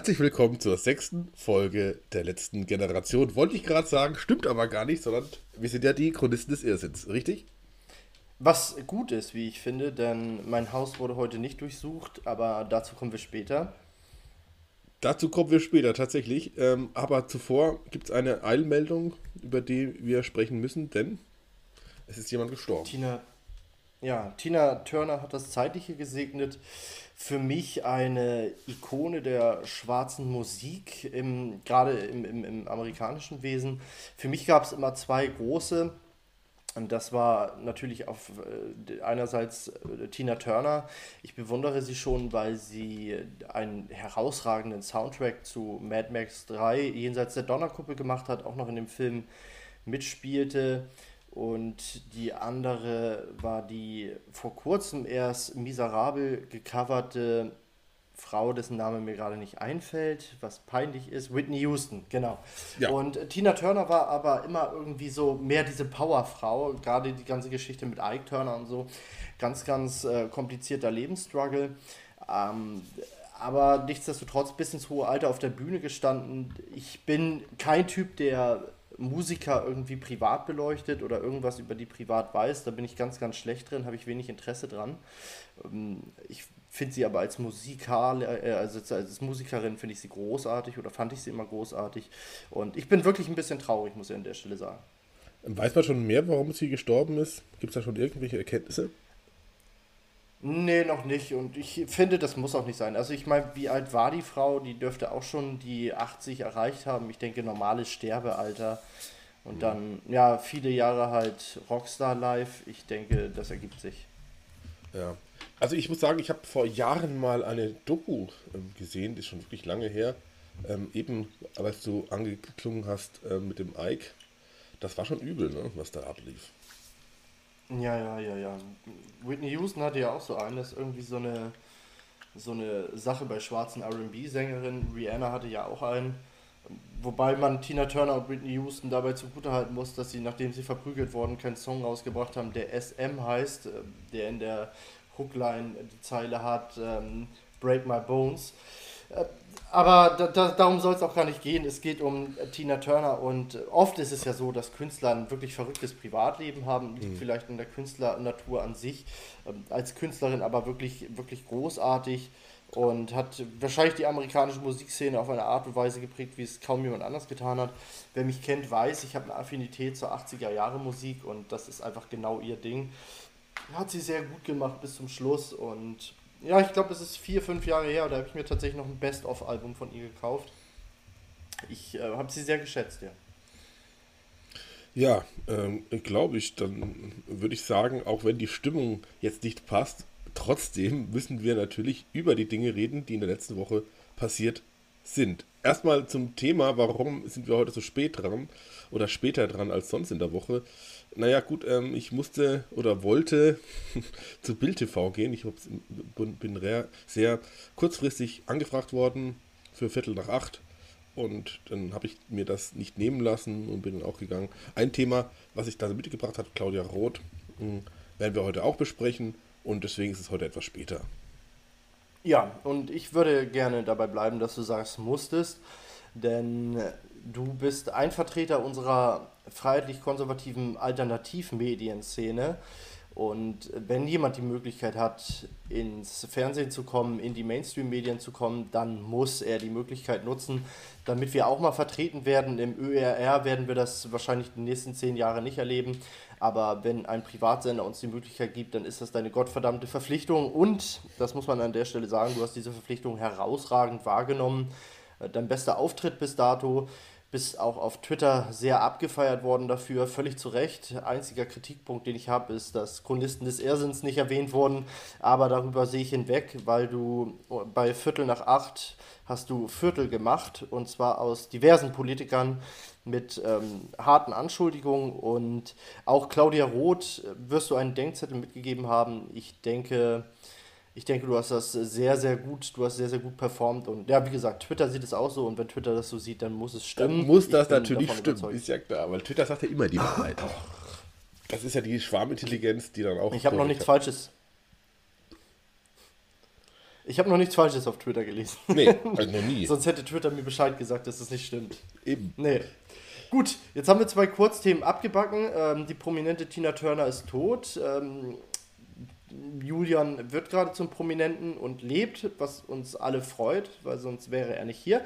Herzlich willkommen zur sechsten Folge der letzten Generation. Wollte ich gerade sagen, stimmt aber gar nicht, sondern wir sind ja die Chronisten des Irrsinns, richtig? Was gut ist, wie ich finde, denn mein Haus wurde heute nicht durchsucht, aber dazu kommen wir später. Dazu kommen wir später tatsächlich. Ähm, aber zuvor gibt es eine Eilmeldung, über die wir sprechen müssen, denn es ist jemand gestorben. Tina, ja, Tina Turner hat das Zeitliche gesegnet für mich eine Ikone der schwarzen Musik, im, gerade im, im, im amerikanischen Wesen. Für mich gab es immer zwei große. Und das war natürlich auf äh, einerseits äh, Tina Turner. Ich bewundere sie schon, weil sie einen herausragenden Soundtrack zu Mad Max 3 jenseits der Donnerkuppel gemacht hat, auch noch in dem Film mitspielte. Und die andere war die vor kurzem erst miserabel gecoverte Frau, dessen Name mir gerade nicht einfällt, was peinlich ist, Whitney Houston, genau. Ja. Und Tina Turner war aber immer irgendwie so mehr diese Powerfrau, gerade die ganze Geschichte mit Ike Turner und so, ganz, ganz äh, komplizierter Lebensstruggle. Ähm, aber nichtsdestotrotz bis ins hohe Alter auf der Bühne gestanden. Ich bin kein Typ, der Musiker irgendwie privat beleuchtet oder irgendwas über die privat weiß. Da bin ich ganz, ganz schlecht drin, habe ich wenig Interesse dran. Ähm, ich finde sie aber als Musikal, äh, also als Musikerin finde ich sie großartig oder fand ich sie immer großartig. Und ich bin wirklich ein bisschen traurig, muss ich an der Stelle sagen. Weiß man schon mehr, warum sie gestorben ist? Gibt es da schon irgendwelche Erkenntnisse? Nee, noch nicht. Und ich finde, das muss auch nicht sein. Also ich meine, wie alt war die Frau? Die dürfte auch schon die 80 erreicht haben. Ich denke, normales Sterbealter. Und mhm. dann, ja, viele Jahre halt Rockstar live. Ich denke, das ergibt sich. Ja. Also ich muss sagen, ich habe vor Jahren mal eine Doku ähm, gesehen, die ist schon wirklich lange her. Ähm, eben, als du angeklungen hast äh, mit dem Ike. Das war schon übel, ne, was da ablief. Ja, ja, ja, ja. Whitney Houston hatte ja auch so einen, das ist irgendwie so eine, so eine Sache bei schwarzen RB-Sängerinnen. Rihanna hatte ja auch einen. Wobei man Tina Turner und Whitney Houston dabei zugutehalten muss, dass sie, nachdem sie verprügelt wurden, keinen Song rausgebracht haben, der SM heißt, äh, der in der Hookline die Zeile hat, ähm, Break My Bones. Äh, aber da, da, darum soll es auch gar nicht gehen. Es geht um Tina Turner und oft ist es ja so, dass Künstler ein wirklich verrücktes Privatleben haben, liegt mhm. vielleicht in der Künstlernatur an sich, ähm, als Künstlerin aber wirklich, wirklich großartig und hat wahrscheinlich die amerikanische Musikszene auf eine Art und Weise geprägt, wie es kaum jemand anders getan hat. Wer mich kennt, weiß, ich habe eine Affinität zur 80er Jahre Musik und das ist einfach genau ihr Ding. Hat sie sehr gut gemacht bis zum Schluss und ja, ich glaube, es ist vier, fünf Jahre her, da habe ich mir tatsächlich noch ein Best-of-Album von ihr gekauft. Ich äh, habe sie sehr geschätzt, ja. Ja, ähm, glaube ich, dann würde ich sagen, auch wenn die Stimmung jetzt nicht passt, trotzdem müssen wir natürlich über die Dinge reden, die in der letzten Woche passiert sind. Erstmal zum Thema, warum sind wir heute so spät dran oder später dran als sonst in der Woche. Naja, gut, ähm, ich musste oder wollte zu Bild TV gehen. Ich bin sehr kurzfristig angefragt worden für Viertel nach acht. Und dann habe ich mir das nicht nehmen lassen und bin dann auch gegangen. Ein Thema, was ich da mitgebracht habe, Claudia Roth, hm, werden wir heute auch besprechen. Und deswegen ist es heute etwas später. Ja, und ich würde gerne dabei bleiben, dass du sagst, musstest. Denn du bist ein Vertreter unserer freiheitlich-konservativen Alternativmedienszene. Und wenn jemand die Möglichkeit hat, ins Fernsehen zu kommen, in die Mainstream-Medien zu kommen, dann muss er die Möglichkeit nutzen, damit wir auch mal vertreten werden. Im ÖRR werden wir das wahrscheinlich die nächsten zehn Jahre nicht erleben. Aber wenn ein Privatsender uns die Möglichkeit gibt, dann ist das deine gottverdammte Verpflichtung. Und, das muss man an der Stelle sagen, du hast diese Verpflichtung herausragend wahrgenommen. Dein bester Auftritt bis dato bist auch auf Twitter sehr abgefeiert worden dafür, völlig zu Recht. Einziger Kritikpunkt, den ich habe, ist, dass Chronisten des Irrsinns nicht erwähnt wurden, aber darüber sehe ich hinweg, weil du bei Viertel nach acht hast du Viertel gemacht und zwar aus diversen Politikern mit ähm, harten Anschuldigungen und auch Claudia Roth wirst du einen Denkzettel mitgegeben haben. Ich denke, ich denke, du hast das sehr, sehr gut, du hast sehr, sehr gut performt. Und ja, wie gesagt, Twitter sieht es auch so und wenn Twitter das so sieht, dann muss es stimmen. Dann muss das natürlich stimmen, überzeugt. ist ja klar, weil Twitter sagt ja immer die Wahrheit. Das ist ja die Schwarmintelligenz, die dann auch. Ich habe noch nichts Falsches. Ich habe noch nichts Falsches auf Twitter gelesen. Nee, also noch nie. Sonst hätte Twitter mir Bescheid gesagt, dass das nicht stimmt. Eben. Nee. Gut, jetzt haben wir zwei Kurzthemen abgebacken. Ähm, die prominente Tina Turner ist tot. Ähm, Julian wird gerade zum Prominenten und lebt, was uns alle freut, weil sonst wäre er nicht hier.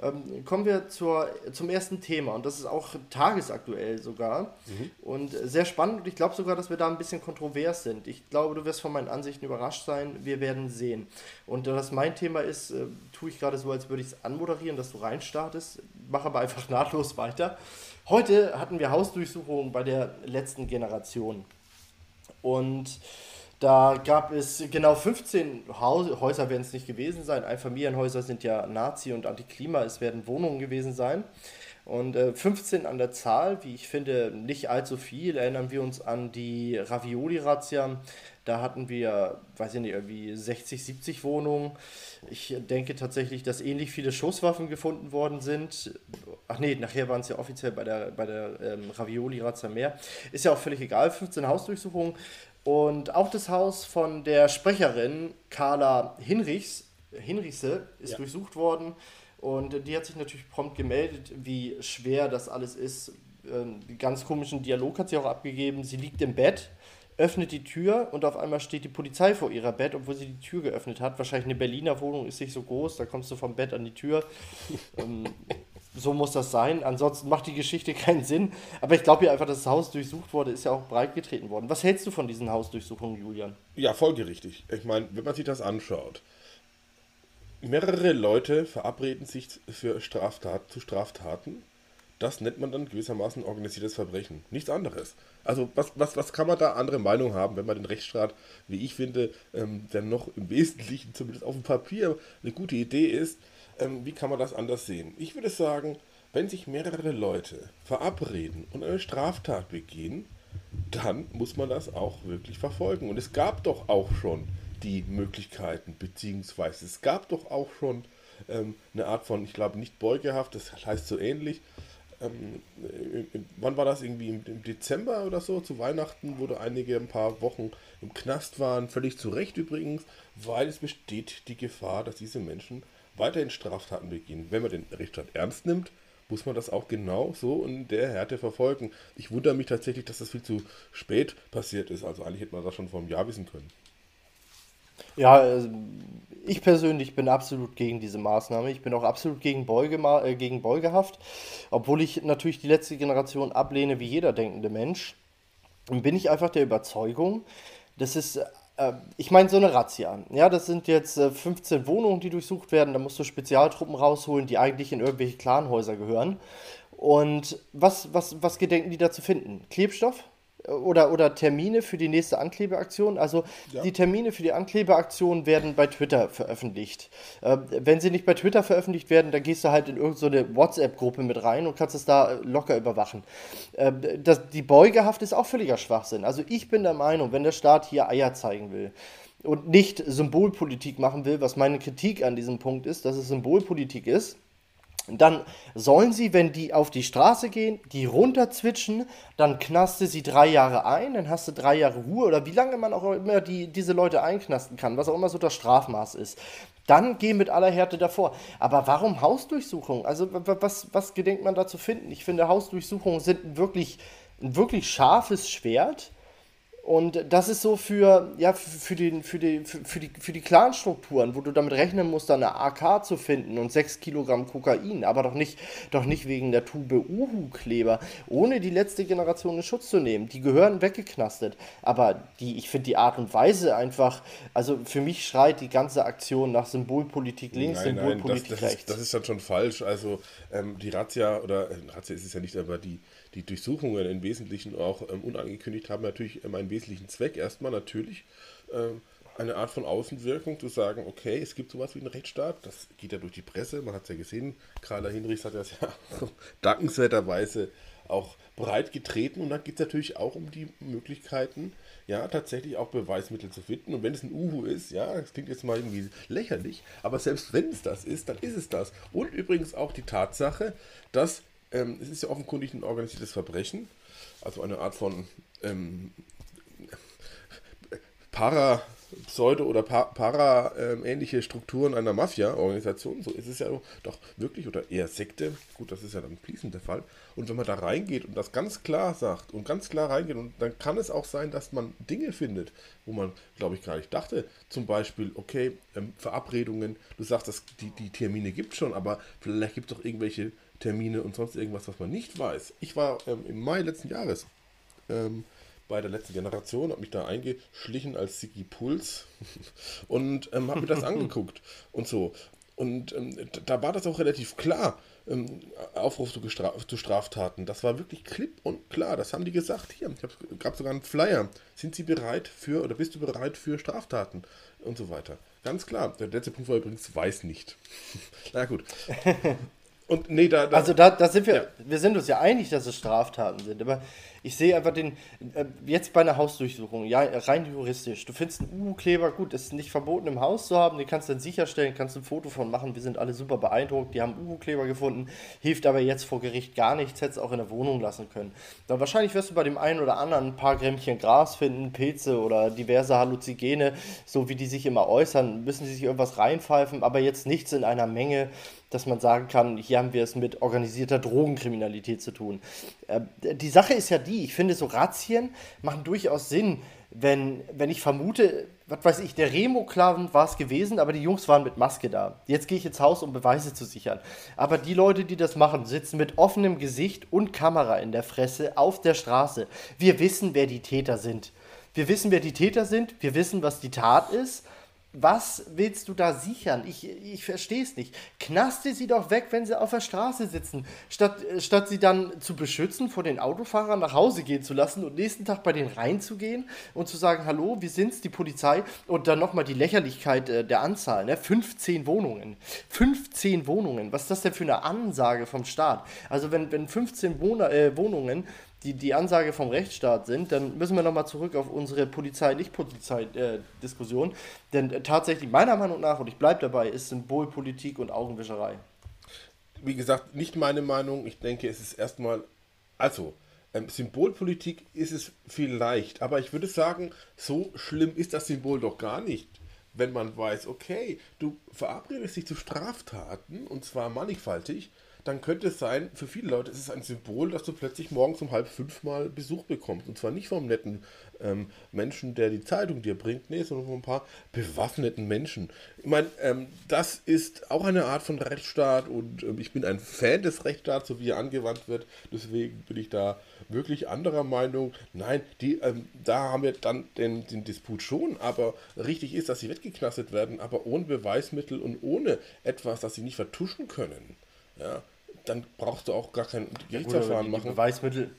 Ähm, kommen wir zur, zum ersten Thema und das ist auch tagesaktuell sogar mhm. und sehr spannend und ich glaube sogar, dass wir da ein bisschen kontrovers sind. Ich glaube, du wirst von meinen Ansichten überrascht sein, wir werden sehen. Und da das mein Thema ist, äh, tue ich gerade so, als würde ich es anmoderieren, dass du reinstartest, mache aber einfach nahtlos weiter. Heute hatten wir Hausdurchsuchungen bei der letzten Generation und da gab es genau 15 Häuser, werden es nicht gewesen sein. Einfamilienhäuser sind ja Nazi und Antiklima, es werden Wohnungen gewesen sein. Und äh, 15 an der Zahl, wie ich finde, nicht allzu viel. Erinnern wir uns an die Ravioli-Razzia. Da hatten wir, weiß ich nicht, irgendwie 60, 70 Wohnungen. Ich denke tatsächlich, dass ähnlich viele Schusswaffen gefunden worden sind. Ach nee, nachher waren es ja offiziell bei der, bei der ähm, Ravioli-Razzia mehr. Ist ja auch völlig egal, 15 Hausdurchsuchungen. Und auch das Haus von der Sprecherin Carla Hinrichs, Hinrichse ist ja. durchsucht worden. Und die hat sich natürlich prompt gemeldet, wie schwer das alles ist. Ähm, ganz komischen Dialog hat sie auch abgegeben. Sie liegt im Bett, öffnet die Tür und auf einmal steht die Polizei vor ihrer Bett, obwohl sie die Tür geöffnet hat. Wahrscheinlich eine Berliner Wohnung ist nicht so groß, da kommst du vom Bett an die Tür. so muss das sein. Ansonsten macht die Geschichte keinen Sinn. Aber ich glaube ja einfach, dass das Haus durchsucht wurde, ist ja auch breit getreten worden. Was hältst du von diesen Hausdurchsuchungen, Julian? Ja, folgerichtig. Ich meine, wenn man sich das anschaut, mehrere Leute verabreden sich für Straftat, zu Straftaten. Das nennt man dann gewissermaßen organisiertes Verbrechen. Nichts anderes. Also was, was, was kann man da andere Meinung haben, wenn man den Rechtsstaat, wie ich finde, ähm, der noch im Wesentlichen, zumindest auf dem Papier, eine gute Idee ist, ähm, wie kann man das anders sehen? Ich würde sagen, wenn sich mehrere Leute verabreden und eine Straftat begehen, dann muss man das auch wirklich verfolgen. Und es gab doch auch schon die Möglichkeiten, beziehungsweise es gab doch auch schon ähm, eine Art von, ich glaube nicht Beugehaft, das heißt so ähnlich. Ähm, äh, wann war das irgendwie im, Dezember oder so, zu Weihnachten, wo da einige ein paar Wochen im Knast waren, völlig zu Recht übrigens, weil es besteht die Gefahr, dass diese Menschen weiterhin Straftaten begehen. Wenn man den Rechtsstaat ernst nimmt, muss man das auch genau so in der Härte verfolgen. Ich wundere mich tatsächlich, dass das viel zu spät passiert ist. Also eigentlich hätte man das schon vor einem Jahr wissen können. Ja, also ich persönlich bin absolut gegen diese Maßnahme. Ich bin auch absolut gegen, Beuge, äh, gegen Beugehaft, obwohl ich natürlich die letzte Generation ablehne wie jeder denkende Mensch. Bin ich einfach der Überzeugung, dass es ich meine, so eine Razzia. Ja, das sind jetzt 15 äh, Wohnungen, die durchsucht werden. Da musst du Spezialtruppen rausholen, die eigentlich in irgendwelche Clanhäuser gehören. Und was, was, was gedenken die da zu finden? Klebstoff? Oder, oder Termine für die nächste Anklebeaktion. Also ja. die Termine für die Anklebeaktion werden bei Twitter veröffentlicht. Äh, wenn sie nicht bei Twitter veröffentlicht werden, dann gehst du halt in irgendeine so WhatsApp-Gruppe mit rein und kannst es da locker überwachen. Äh, das, die Beugehaft ist auch völliger Schwachsinn. Also ich bin der Meinung, wenn der Staat hier Eier zeigen will, und nicht Symbolpolitik machen will, was meine Kritik an diesem Punkt ist, dass es Symbolpolitik ist, dann sollen sie, wenn die auf die Straße gehen, die runterzwitschen, dann knaste sie drei Jahre ein, dann hast du drei Jahre Ruhe oder wie lange man auch immer die, diese Leute einknasten kann, was auch immer so das Strafmaß ist. Dann geh mit aller Härte davor. Aber warum Hausdurchsuchungen? Also was, was gedenkt man da zu finden? Ich finde, Hausdurchsuchungen sind wirklich, ein wirklich scharfes Schwert und das ist so für, ja, für, den, für, die, für, die, für die Clan-Strukturen, wo du damit rechnen musst, da eine AK zu finden und 6 Kilogramm Kokain, aber doch nicht, doch nicht wegen der Tube Uhu-Kleber, ohne die letzte Generation in Schutz zu nehmen. Die gehören weggeknastet. Aber die, ich finde die Art und Weise einfach, also für mich schreit die ganze Aktion nach Symbolpolitik links, nein, Symbolpolitik nein, das, das rechts. Ist, das ist dann schon falsch. Also ähm, die Razzia, oder äh, Razzia ist es ja nicht, aber die die Durchsuchungen im Wesentlichen auch ähm, unangekündigt haben natürlich ähm, einen wesentlichen Zweck. Erstmal natürlich ähm, eine Art von Außenwirkung, zu sagen, okay, es gibt sowas wie einen Rechtsstaat, das geht ja durch die Presse, man hat es ja gesehen, Carla Hinrichs hat das ja dankenswerterweise auch breit getreten und dann geht es natürlich auch um die Möglichkeiten, ja, tatsächlich auch Beweismittel zu finden. Und wenn es ein Uhu ist, ja, das klingt jetzt mal irgendwie lächerlich, aber selbst wenn es das ist, dann ist es das. Und übrigens auch die Tatsache, dass ähm, es ist ja offenkundig ein organisiertes Verbrechen, also eine Art von ähm, para Pseudo- oder Para-ähnliche ähm, Strukturen einer Mafia-Organisation. So ist es ja doch wirklich, oder eher Sekte. Gut, das ist ja dann fließend der Fall. Und wenn man da reingeht und das ganz klar sagt und ganz klar reingeht, und dann kann es auch sein, dass man Dinge findet, wo man, glaube ich, gar nicht dachte. Zum Beispiel, okay, ähm, Verabredungen, du sagst, dass die, die Termine gibt schon, aber vielleicht gibt es doch irgendwelche Termine und sonst irgendwas, was man nicht weiß. Ich war ähm, im Mai letzten Jahres ähm, bei der letzten Generation, habe mich da eingeschlichen als Sigi Puls und ähm, habe mir das angeguckt und so. Und ähm, da war das auch relativ klar. Ähm, Aufruf zu, zu, Straftaten. Das war wirklich klipp und klar. Das haben die gesagt. Hier, es gab sogar einen Flyer. Sind Sie bereit für oder bist du bereit für Straftaten und so weiter? Ganz klar. Der letzte Punkt war übrigens weiß nicht. Na gut. Und nee, da, da also da, da sind wir, ja. wir sind uns ja einig, dass es Straftaten sind, aber ich sehe einfach den, äh, jetzt bei einer Hausdurchsuchung, ja, rein juristisch, du findest einen Uhu-Kleber, gut, ist nicht verboten im Haus zu haben, den kannst du dann sicherstellen, kannst ein Foto von machen, wir sind alle super beeindruckt, die haben Uhu-Kleber gefunden, hilft aber jetzt vor Gericht gar nichts, hättest auch in der Wohnung lassen können. Dann wahrscheinlich wirst du bei dem einen oder anderen ein paar Grämmchen Gras finden, Pilze oder diverse Halluzigene, so wie die sich immer äußern, müssen sie sich irgendwas reinpfeifen, aber jetzt nichts in einer Menge, dass man sagen kann, hier haben wir es mit organisierter Drogenkriminalität zu tun. Äh, die Sache ist ja die, ich finde, so Razzien machen durchaus Sinn, wenn, wenn ich vermute, was weiß ich, der Remo-Clan war es gewesen, aber die Jungs waren mit Maske da. Jetzt gehe ich ins Haus, um Beweise zu sichern. Aber die Leute, die das machen, sitzen mit offenem Gesicht und Kamera in der Fresse auf der Straße. Wir wissen, wer die Täter sind. Wir wissen, wer die Täter sind. Wir wissen, was die Tat ist was willst du da sichern? Ich, ich verstehe es nicht. Knaste sie doch weg, wenn sie auf der Straße sitzen, statt, statt sie dann zu beschützen, vor den Autofahrern nach Hause gehen zu lassen und nächsten Tag bei denen reinzugehen und zu sagen, hallo, wir sind's, die Polizei, und dann nochmal die Lächerlichkeit äh, der Anzahl, ne? 15 Wohnungen. 15 Wohnungen, was ist das denn für eine Ansage vom Staat? Also wenn, wenn 15 Wohn äh, Wohnungen die, die Ansage vom Rechtsstaat sind, dann müssen wir nochmal zurück auf unsere Polizei-Nicht-Polizei-Diskussion. Denn tatsächlich, meiner Meinung nach, und ich bleibe dabei, ist Symbolpolitik und Augenwischerei. Wie gesagt, nicht meine Meinung. Ich denke, es ist erstmal, also, ähm, Symbolpolitik ist es vielleicht, aber ich würde sagen, so schlimm ist das Symbol doch gar nicht wenn man weiß, okay, du verabredest dich zu Straftaten und zwar mannigfaltig dann könnte es sein, für viele Leute ist es ein Symbol, dass du plötzlich morgens um halb fünf mal Besuch bekommst. Und zwar nicht vom netten ähm, Menschen, der die Zeitung dir bringt, nee, sondern von ein paar bewaffneten Menschen. Ich meine, ähm, das ist auch eine Art von Rechtsstaat und ähm, ich bin ein Fan des Rechtsstaats, so wie er angewandt wird. Deswegen bin ich da wirklich anderer Meinung. Nein, die, ähm, da haben wir dann den, den Disput schon, aber richtig ist, dass sie weggeknastet werden, aber ohne Beweismittel und ohne etwas, das sie nicht vertuschen können. Ja, dann brauchst du auch gar kein Gerichtsverfahren ja, machen. Die Beweismittel,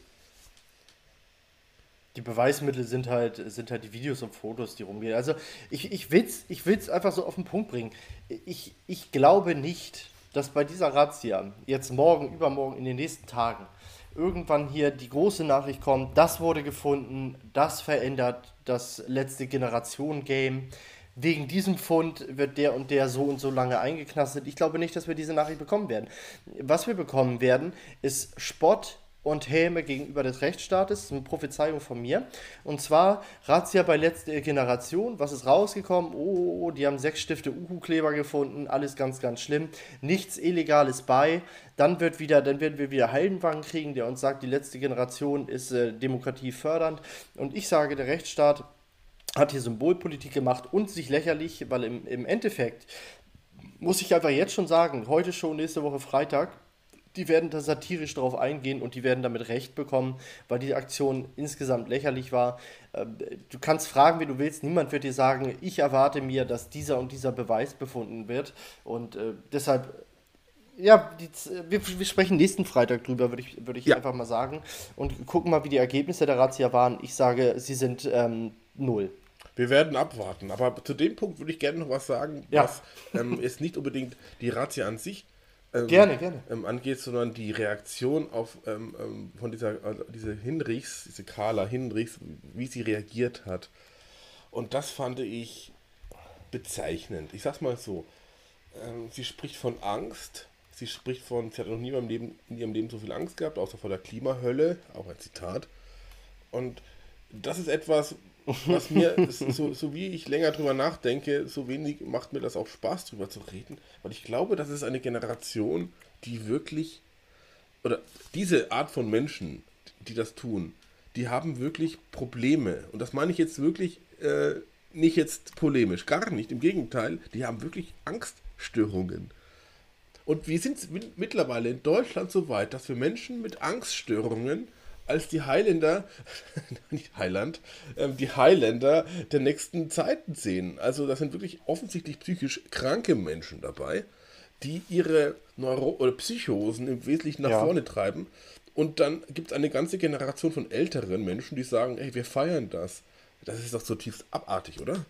die Beweismittel sind halt, sind halt die Videos und Fotos, die rumgehen. Also ich, ich will es ich will's einfach so auf den Punkt bringen. Ich, ich glaube nicht, dass bei dieser Razzia jetzt morgen, übermorgen, in den nächsten Tagen irgendwann hier die große Nachricht kommt, das wurde gefunden, das verändert das letzte Generation-Game wegen diesem Fund wird der und der so und so lange eingeknastet. Ich glaube nicht, dass wir diese Nachricht bekommen werden. Was wir bekommen werden, ist Spott und Häme gegenüber des Rechtsstaates. Das ist eine Prophezeiung von mir. Und zwar Razzia bei letzter Generation. Was ist rausgekommen? Oh, oh, oh die haben sechs Stifte Uhu-Kleber gefunden. Alles ganz, ganz schlimm. Nichts Illegales bei. Dann, wird wieder, dann werden wir wieder Heidenwagen kriegen, der uns sagt, die letzte Generation ist äh, Demokratie fördernd. Und ich sage, der Rechtsstaat hat hier Symbolpolitik gemacht und sich lächerlich, weil im, im Endeffekt muss ich einfach jetzt schon sagen, heute schon, nächste Woche Freitag, die werden da satirisch drauf eingehen und die werden damit Recht bekommen, weil die Aktion insgesamt lächerlich war. Ähm, du kannst fragen, wie du willst, niemand wird dir sagen, ich erwarte mir, dass dieser und dieser Beweis befunden wird und äh, deshalb ja, die, wir, wir, sprechen nächsten Freitag drüber, würde ich, würd ich ja. einfach mal sagen. Und gucken mal, wie die Ergebnisse der Razzia waren. Ich sage, sie sind ähm, null. Wir werden abwarten. Aber zu dem Punkt würde ich gerne noch was sagen, ja. was ähm, ist nicht unbedingt die Razzia an sich ähm, gerne, gerne. Ähm, angeht, sondern die Reaktion auf ähm, ähm von dieser also diese Hinrichs, diese Carla Hinrichs, wie sie reagiert hat. Und das fand ich bezeichnend. Ich sag's mal so. Ähm, sie spricht von Angst. Sie spricht von, sie hat noch nie in ihrem, Leben, in ihrem Leben so viel Angst gehabt, außer vor der Klimahölle, auch ein Zitat. Und das ist etwas, was mir, so, so wie ich länger drüber nachdenke, so wenig macht mir das auch Spaß drüber zu reden, weil ich glaube, das ist eine Generation, die wirklich, oder diese Art von Menschen, die das tun, die haben wirklich Probleme. Und das meine ich jetzt wirklich äh, nicht jetzt polemisch, gar nicht. Im Gegenteil, die haben wirklich Angststörungen. Und wir sind mittlerweile in Deutschland so weit, dass wir Menschen mit Angststörungen als die Highlander, nicht Highland, ähm, die Highlander der nächsten Zeiten sehen. Also das sind wirklich offensichtlich psychisch kranke Menschen dabei, die ihre Neuro oder Psychosen im Wesentlichen nach ja. vorne treiben. Und dann gibt es eine ganze Generation von älteren Menschen, die sagen, hey, wir feiern das. Das ist doch zutiefst abartig, oder?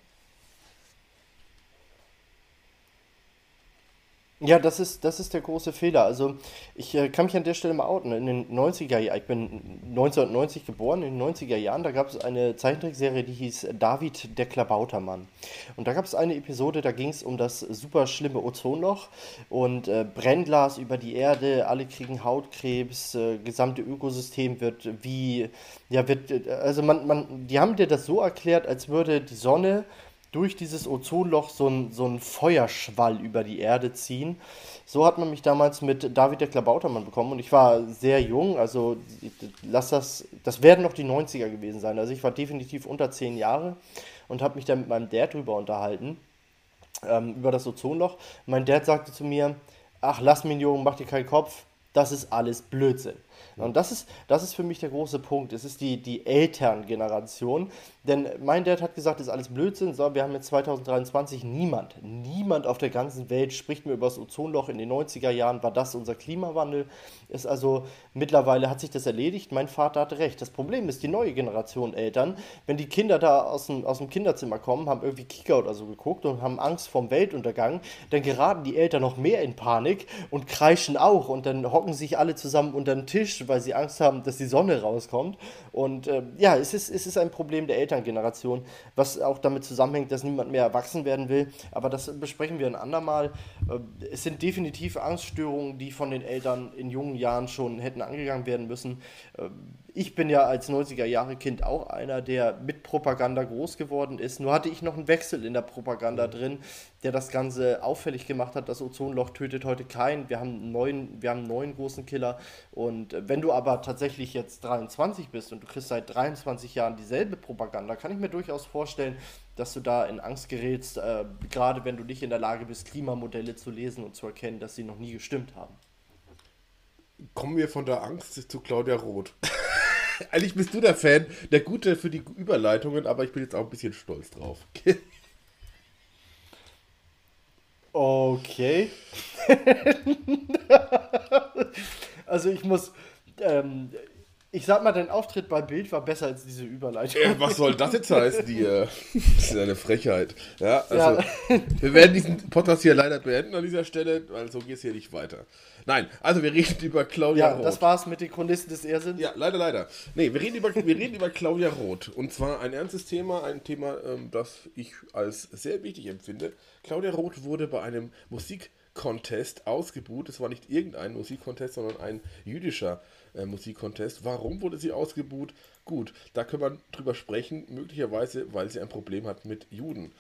Ja, das ist, das ist der große Fehler. Also ich äh, kann mich an der Stelle mal outen. In den 90er Jahren, ich bin 1990 geboren, in den 90er Jahren, da gab es eine Zeichentrickserie, die hieß David der Klabautermann. Und da gab es eine Episode, da ging es um das super schlimme Ozonloch und äh, Brennglas über die Erde, alle kriegen Hautkrebs, äh, gesamte Ökosystem wird wie, ja, wird, also man, man, die haben dir das so erklärt, als würde die Sonne durch dieses Ozonloch so ein, so ein Feuerschwall über die Erde ziehen. So hat man mich damals mit David der Klabautermann bekommen und ich war sehr jung, also lass das, das werden noch die 90er gewesen sein. Also ich war definitiv unter 10 Jahre und habe mich dann mit meinem Dad drüber unterhalten, ähm, über das Ozonloch. Mein Dad sagte zu mir, ach lass mich Jungen, mach dir keinen Kopf, das ist alles Blödsinn. Und das ist, das ist für mich der große Punkt. Es ist die, die Elterngeneration. Denn mein Dad hat gesagt, das ist alles Blödsinn. So, wir haben jetzt 2023 niemand, niemand auf der ganzen Welt spricht mir über das Ozonloch. In den 90er Jahren war das unser Klimawandel. Ist also mittlerweile hat sich das erledigt. Mein Vater hatte recht. Das Problem ist, die neue Generation Eltern, wenn die Kinder da aus dem, aus dem Kinderzimmer kommen, haben irgendwie Kika oder so geguckt und haben Angst vorm Weltuntergang, dann geraten die Eltern noch mehr in Panik und kreischen auch. Und dann hocken sich alle zusammen unter den Tisch weil sie Angst haben, dass die Sonne rauskommt. Und äh, ja, es ist, es ist ein Problem der Elterngeneration, was auch damit zusammenhängt, dass niemand mehr erwachsen werden will. Aber das besprechen wir ein andermal. Äh, es sind definitiv Angststörungen, die von den Eltern in jungen Jahren schon hätten angegangen werden müssen. Ich bin ja als 90er-Jahre-Kind auch einer, der mit Propaganda groß geworden ist. Nur hatte ich noch einen Wechsel in der Propaganda drin, der das Ganze auffällig gemacht hat. Das Ozonloch tötet heute keinen. Wir haben einen neuen, wir haben einen neuen großen Killer. Und wenn du aber tatsächlich jetzt 23 bist und du kriegst seit 23 Jahren dieselbe Propaganda, kann ich mir durchaus vorstellen, dass du da in Angst gerätst, äh, gerade wenn du nicht in der Lage bist, Klimamodelle zu lesen und zu erkennen, dass sie noch nie gestimmt haben. Kommen wir von der Angst zu Claudia Roth. Eigentlich bist du der Fan, der Gute für die Überleitungen, aber ich bin jetzt auch ein bisschen stolz drauf. okay. also ich muss, ähm, ich sag mal, dein Auftritt bei Bild war besser als diese Überleitung. Äh, was soll das jetzt heißen, die? Das ist eine Frechheit. Ja, also, ja. wir werden diesen Podcast hier leider beenden an dieser Stelle, weil so geht es hier nicht weiter. Nein, also wir reden über Claudia ja, Roth. Ja, das war's mit den Chronisten des Irrsinns. Ja, leider, leider. Nee, wir reden über, wir reden über Claudia Roth. Und zwar ein ernstes Thema, ein Thema, ähm, das ich als sehr wichtig empfinde. Claudia Roth wurde bei einem Musikcontest ausgebuht. Es war nicht irgendein Musikcontest, sondern ein jüdischer äh, Musikcontest. Warum wurde sie ausgebuht? Gut, da können wir drüber sprechen, möglicherweise, weil sie ein Problem hat mit Juden.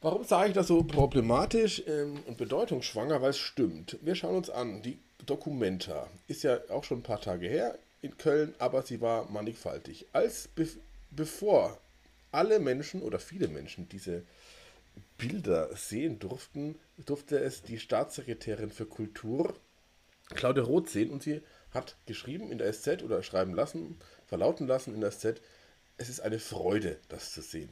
Warum sage ich das so problematisch ähm, und bedeutungsschwanger? Weil es stimmt. Wir schauen uns an, die Documenta ist ja auch schon ein paar Tage her in Köln, aber sie war mannigfaltig. Als be bevor alle Menschen oder viele Menschen diese Bilder sehen durften, durfte es die Staatssekretärin für Kultur Claudia Roth sehen und sie hat geschrieben in der SZ oder schreiben lassen, verlauten lassen in der SZ, es ist eine Freude, das zu sehen.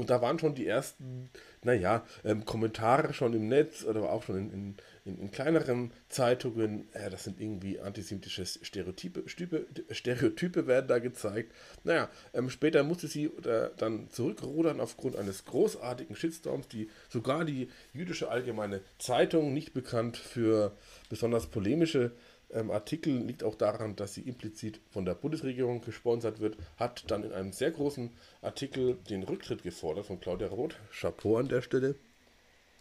Und da waren schon die ersten, naja, ähm, Kommentare schon im Netz oder auch schon in, in, in, in kleineren Zeitungen. Äh, das sind irgendwie antisemitische Stereotype, Stübe, Stereotype werden da gezeigt. Naja, ähm, später musste sie äh, dann zurückrudern aufgrund eines großartigen Shitstorms, die sogar die jüdische allgemeine Zeitung, nicht bekannt für besonders polemische ähm, Artikel liegt auch daran, dass sie implizit von der Bundesregierung gesponsert wird, hat dann in einem sehr großen Artikel den Rücktritt gefordert von Claudia Roth. Chapeau an der Stelle.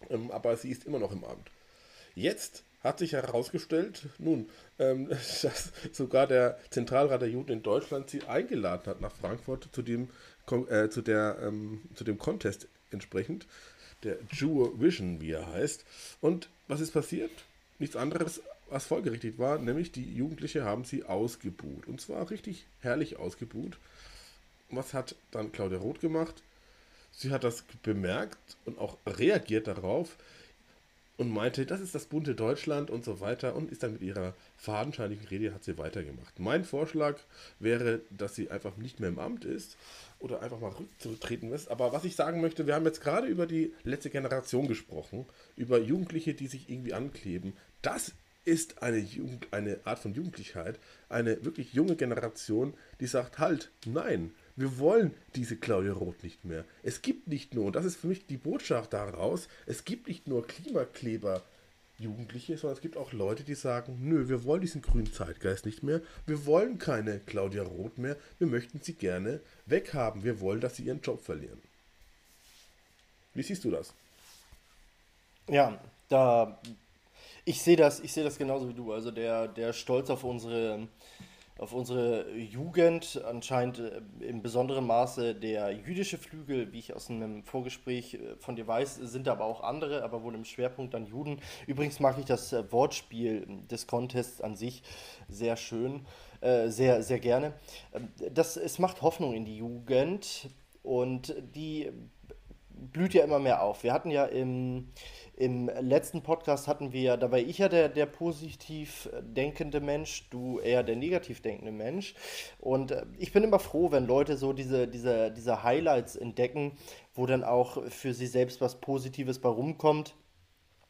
Ähm, aber sie ist immer noch im Amt. Jetzt hat sich herausgestellt, nun, ähm, dass sogar der Zentralrat der Juden in Deutschland sie eingeladen hat nach Frankfurt zu dem, äh, zu der, ähm, zu dem Contest entsprechend, der Jew Vision, wie er heißt. Und was ist passiert? Nichts anderes, was folgerichtig war, nämlich die Jugendliche haben sie ausgebuht. Und zwar richtig herrlich ausgebuht. Was hat dann Claudia Roth gemacht? Sie hat das bemerkt und auch reagiert darauf, und meinte, das ist das bunte Deutschland und so weiter und ist dann mit ihrer fadenscheinigen Rede hat sie weitergemacht. Mein Vorschlag wäre, dass sie einfach nicht mehr im Amt ist oder einfach mal rückzutreten ist. Aber was ich sagen möchte, wir haben jetzt gerade über die letzte Generation gesprochen, über Jugendliche, die sich irgendwie ankleben. Das ist eine, Jugend, eine Art von Jugendlichkeit, eine wirklich junge Generation, die sagt, halt, nein, wir wollen diese Claudia Roth nicht mehr. Es gibt nicht nur, und das ist für mich die Botschaft daraus, es gibt nicht nur Klimakleber Jugendliche, sondern es gibt auch Leute, die sagen, nö, wir wollen diesen grünen Zeitgeist nicht mehr, wir wollen keine Claudia Roth mehr, wir möchten sie gerne weghaben, wir wollen, dass sie ihren Job verlieren. Wie siehst du das? Ja, da ich sehe das, ich das genauso wie du. Also der, der Stolz auf unsere auf unsere Jugend, anscheinend äh, im besonderen Maße der jüdische Flügel, wie ich aus einem Vorgespräch äh, von dir weiß, sind aber auch andere, aber wohl im Schwerpunkt dann Juden. Übrigens mag ich das äh, Wortspiel des Contests an sich sehr schön, sehr, sehr gerne. Ähm, das, es macht Hoffnung in die Jugend und die blüht ja immer mehr auf. Wir hatten ja im im letzten Podcast hatten wir, da war ich ja der, der positiv denkende Mensch, du eher der negativ denkende Mensch. Und äh, ich bin immer froh, wenn Leute so diese, diese, diese Highlights entdecken, wo dann auch für sie selbst was Positives bei rumkommt.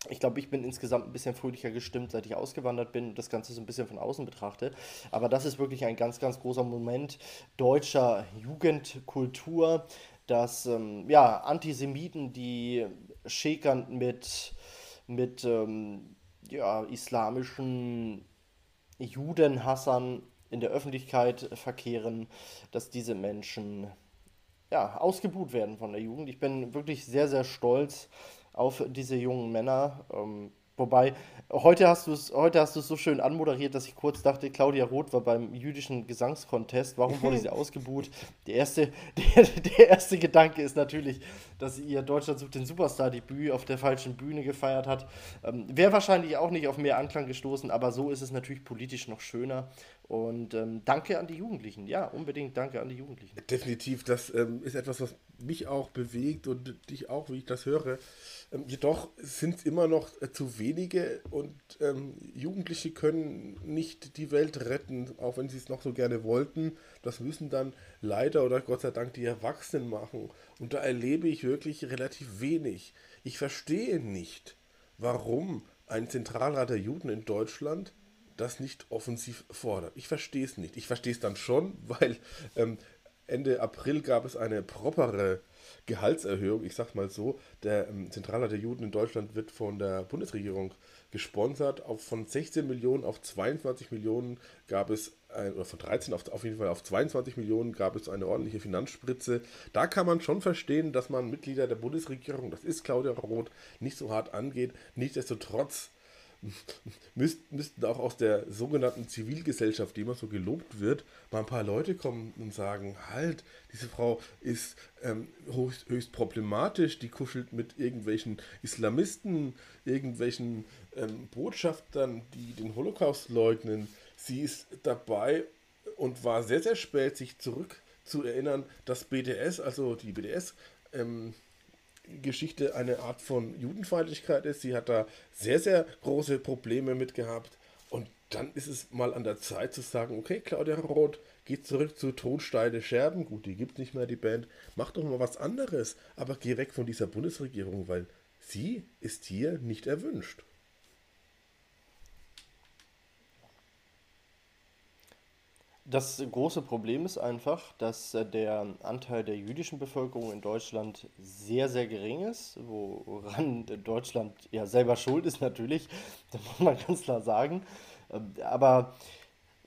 Ich glaube, ich bin insgesamt ein bisschen fröhlicher gestimmt, seit ich ausgewandert bin und das Ganze so ein bisschen von außen betrachte. Aber das ist wirklich ein ganz, ganz großer Moment deutscher Jugendkultur, dass ähm, ja, Antisemiten, die schäkern mit, mit ähm, ja, islamischen Judenhassern in der Öffentlichkeit verkehren, dass diese Menschen ja, ausgebuht werden von der Jugend. Ich bin wirklich sehr, sehr stolz auf diese jungen Männer. Ähm, Wobei, heute hast du es heute hast du es so schön anmoderiert, dass ich kurz dachte, Claudia Roth war beim jüdischen Gesangskontest. Warum wurde sie ausgebuht? Der erste, der, der erste Gedanke ist natürlich, dass sie ihr Deutschland sucht den Superstar-Debüt auf der falschen Bühne gefeiert hat. Ähm, Wäre wahrscheinlich auch nicht auf mehr Anklang gestoßen, aber so ist es natürlich politisch noch schöner. Und ähm, danke an die Jugendlichen. Ja, unbedingt danke an die Jugendlichen. Definitiv, das ähm, ist etwas, was mich auch bewegt und dich auch, wie ich das höre. Ähm, jedoch sind es immer noch äh, zu wenige und ähm, Jugendliche können nicht die Welt retten, auch wenn sie es noch so gerne wollten. Das müssen dann leider oder Gott sei Dank die Erwachsenen machen. Und da erlebe ich wirklich relativ wenig. Ich verstehe nicht, warum ein Zentralrat der Juden in Deutschland das nicht offensiv fordert. Ich verstehe es nicht. Ich verstehe es dann schon, weil ähm, Ende April gab es eine propere Gehaltserhöhung, ich sag mal so. Der ähm, Zentralrat der Juden in Deutschland wird von der Bundesregierung gesponsert. Auf, von 16 Millionen auf 22 Millionen gab es, ein, oder von 13 auf, auf jeden Fall auf 22 Millionen gab es eine ordentliche Finanzspritze. Da kann man schon verstehen, dass man Mitglieder der Bundesregierung, das ist Claudia Roth, nicht so hart angeht. Nichtsdestotrotz müssten, müssten auch aus der sogenannten Zivilgesellschaft, die immer so gelobt wird, mal ein paar Leute kommen und sagen, halt, diese Frau ist ähm, höchst, höchst, problematisch, die kuschelt mit irgendwelchen Islamisten, irgendwelchen ähm, Botschaftern, die den Holocaust leugnen. Sie ist dabei und war sehr, sehr spät, sich zurück zu erinnern, dass BDS, also die BDS, ähm, Geschichte eine Art von Judenfeindlichkeit ist. Sie hat da sehr, sehr große Probleme mit gehabt. Und dann ist es mal an der Zeit zu sagen, okay, Claudia Roth, geh zurück zu Tonsteine Scherben. Gut, die gibt nicht mehr, die Band. Mach doch mal was anderes. Aber geh weg von dieser Bundesregierung, weil sie ist hier nicht erwünscht. Das große Problem ist einfach, dass äh, der Anteil der jüdischen Bevölkerung in Deutschland sehr, sehr gering ist, woran Deutschland ja selber schuld ist natürlich, das muss man ganz klar sagen. Ähm, aber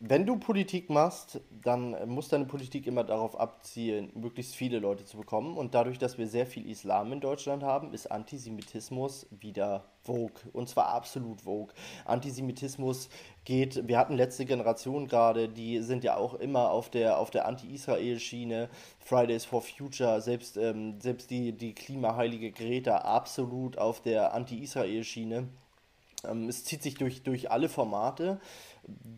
wenn du Politik machst, dann muss deine Politik immer darauf abzielen, möglichst viele Leute zu bekommen. Und dadurch, dass wir sehr viel Islam in Deutschland haben, ist Antisemitismus wieder Vogue. Und zwar absolut Vogue. Antisemitismus geht, wir hatten letzte Generation gerade, die sind ja auch immer auf der, auf der Anti-Israel-Schiene. Fridays for Future, selbst, ähm, selbst die, die klimaheilige Greta absolut auf der Anti-Israel-Schiene. Ähm, es zieht sich durch, durch alle Formate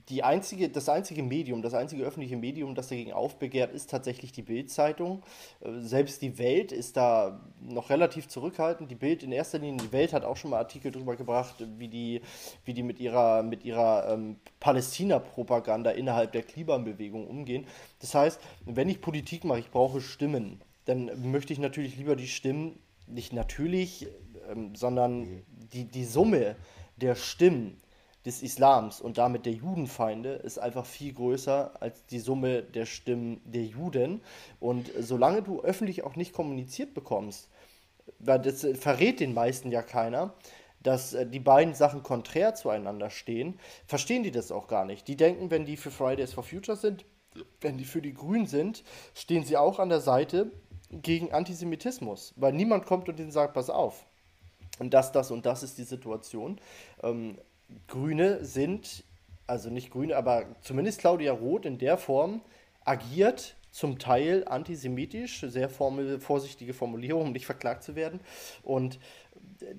die einzige, das einzige Medium, das einzige öffentliche Medium, das dagegen aufbegehrt, ist tatsächlich die Bild-Zeitung. Äh, selbst die Welt ist da noch relativ zurückhaltend. Die Bild in erster Linie, die Welt hat auch schon mal Artikel darüber gebracht, wie die, wie die mit ihrer, mit ihrer ähm, Palästina-Propaganda innerhalb der Klimabewegung umgehen. Das heißt, wenn ich Politik mache, ich brauche Stimmen, dann möchte ich natürlich lieber die Stimmen, nicht natürlich, ähm, sondern mhm. die, die Summe der Stimmen des Islams und damit der Judenfeinde ist einfach viel größer als die Summe der Stimmen der Juden. Und solange du öffentlich auch nicht kommuniziert bekommst, weil das verrät den meisten ja keiner, dass äh, die beiden Sachen konträr zueinander stehen, verstehen die das auch gar nicht. Die denken, wenn die für Fridays for Future sind, wenn die für die Grünen sind, stehen sie auch an der Seite gegen Antisemitismus, weil niemand kommt und ihnen sagt, pass auf. Und das, das und das ist die Situation. Ähm, Grüne sind, also nicht Grüne, aber zumindest Claudia Roth in der Form agiert zum Teil antisemitisch, sehr formel, vorsichtige Formulierung, um nicht verklagt zu werden. Und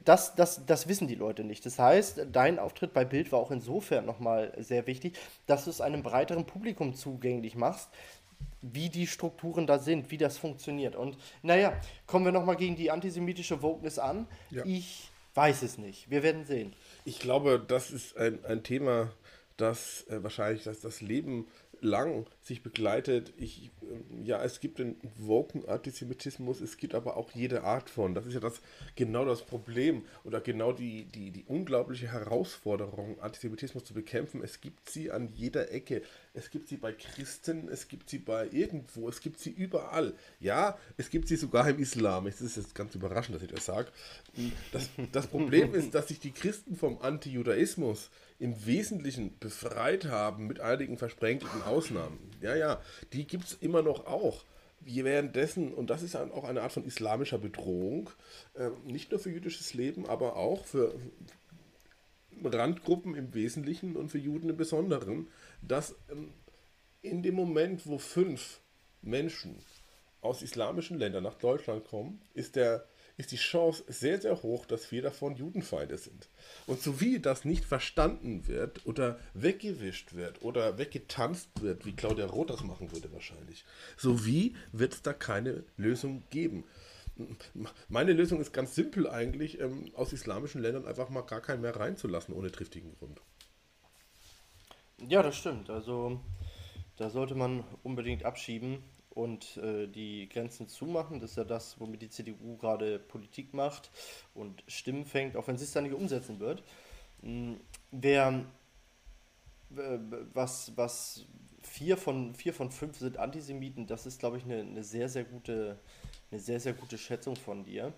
das, das, das wissen die Leute nicht. Das heißt, dein Auftritt bei Bild war auch insofern nochmal sehr wichtig, dass du es einem breiteren Publikum zugänglich machst, wie die Strukturen da sind, wie das funktioniert. Und naja, kommen wir nochmal gegen die antisemitische Wokeness an. Ja. Ich weiß es nicht. Wir werden sehen. Ich glaube, das ist ein, ein Thema, das äh, wahrscheinlich das, das Leben lang sich begleitet. Ich, ähm, ja, es gibt den woken Antisemitismus, es gibt aber auch jede Art von. Das ist ja das genau das Problem oder genau die, die, die unglaubliche Herausforderung, Antisemitismus zu bekämpfen. Es gibt sie an jeder Ecke. Es gibt sie bei Christen, es gibt sie bei irgendwo, es gibt sie überall. Ja, es gibt sie sogar im Islam. Es ist jetzt ganz überraschend, dass ich das sage. Das, das Problem ist, dass sich die Christen vom Antijudaismus im Wesentlichen befreit haben, mit einigen versprenkelten Ausnahmen. Ja, ja, die gibt es immer noch auch. Währenddessen, und das ist auch eine Art von islamischer Bedrohung, äh, nicht nur für jüdisches Leben, aber auch für Randgruppen im Wesentlichen und für Juden im Besonderen, dass ähm, in dem Moment, wo fünf Menschen aus islamischen Ländern nach Deutschland kommen, ist der ist die Chance sehr, sehr hoch, dass vier davon Judenfeinde sind. Und so wie das nicht verstanden wird oder weggewischt wird oder weggetanzt wird, wie Claudia Roth das machen würde wahrscheinlich, so wie wird es da keine Lösung geben. Meine Lösung ist ganz simpel eigentlich, ähm, aus islamischen Ländern einfach mal gar keinen mehr reinzulassen, ohne triftigen Grund. Ja, das stimmt. Also da sollte man unbedingt abschieben und äh, die Grenzen zumachen. Das ist ja das, womit die CDU gerade Politik macht und Stimmen fängt, auch wenn sie es dann nicht umsetzen wird. Hm, wer, was, was vier von, vier von fünf sind Antisemiten, das ist, glaube ich, eine, eine sehr, sehr gute, eine sehr, sehr gute Schätzung von dir.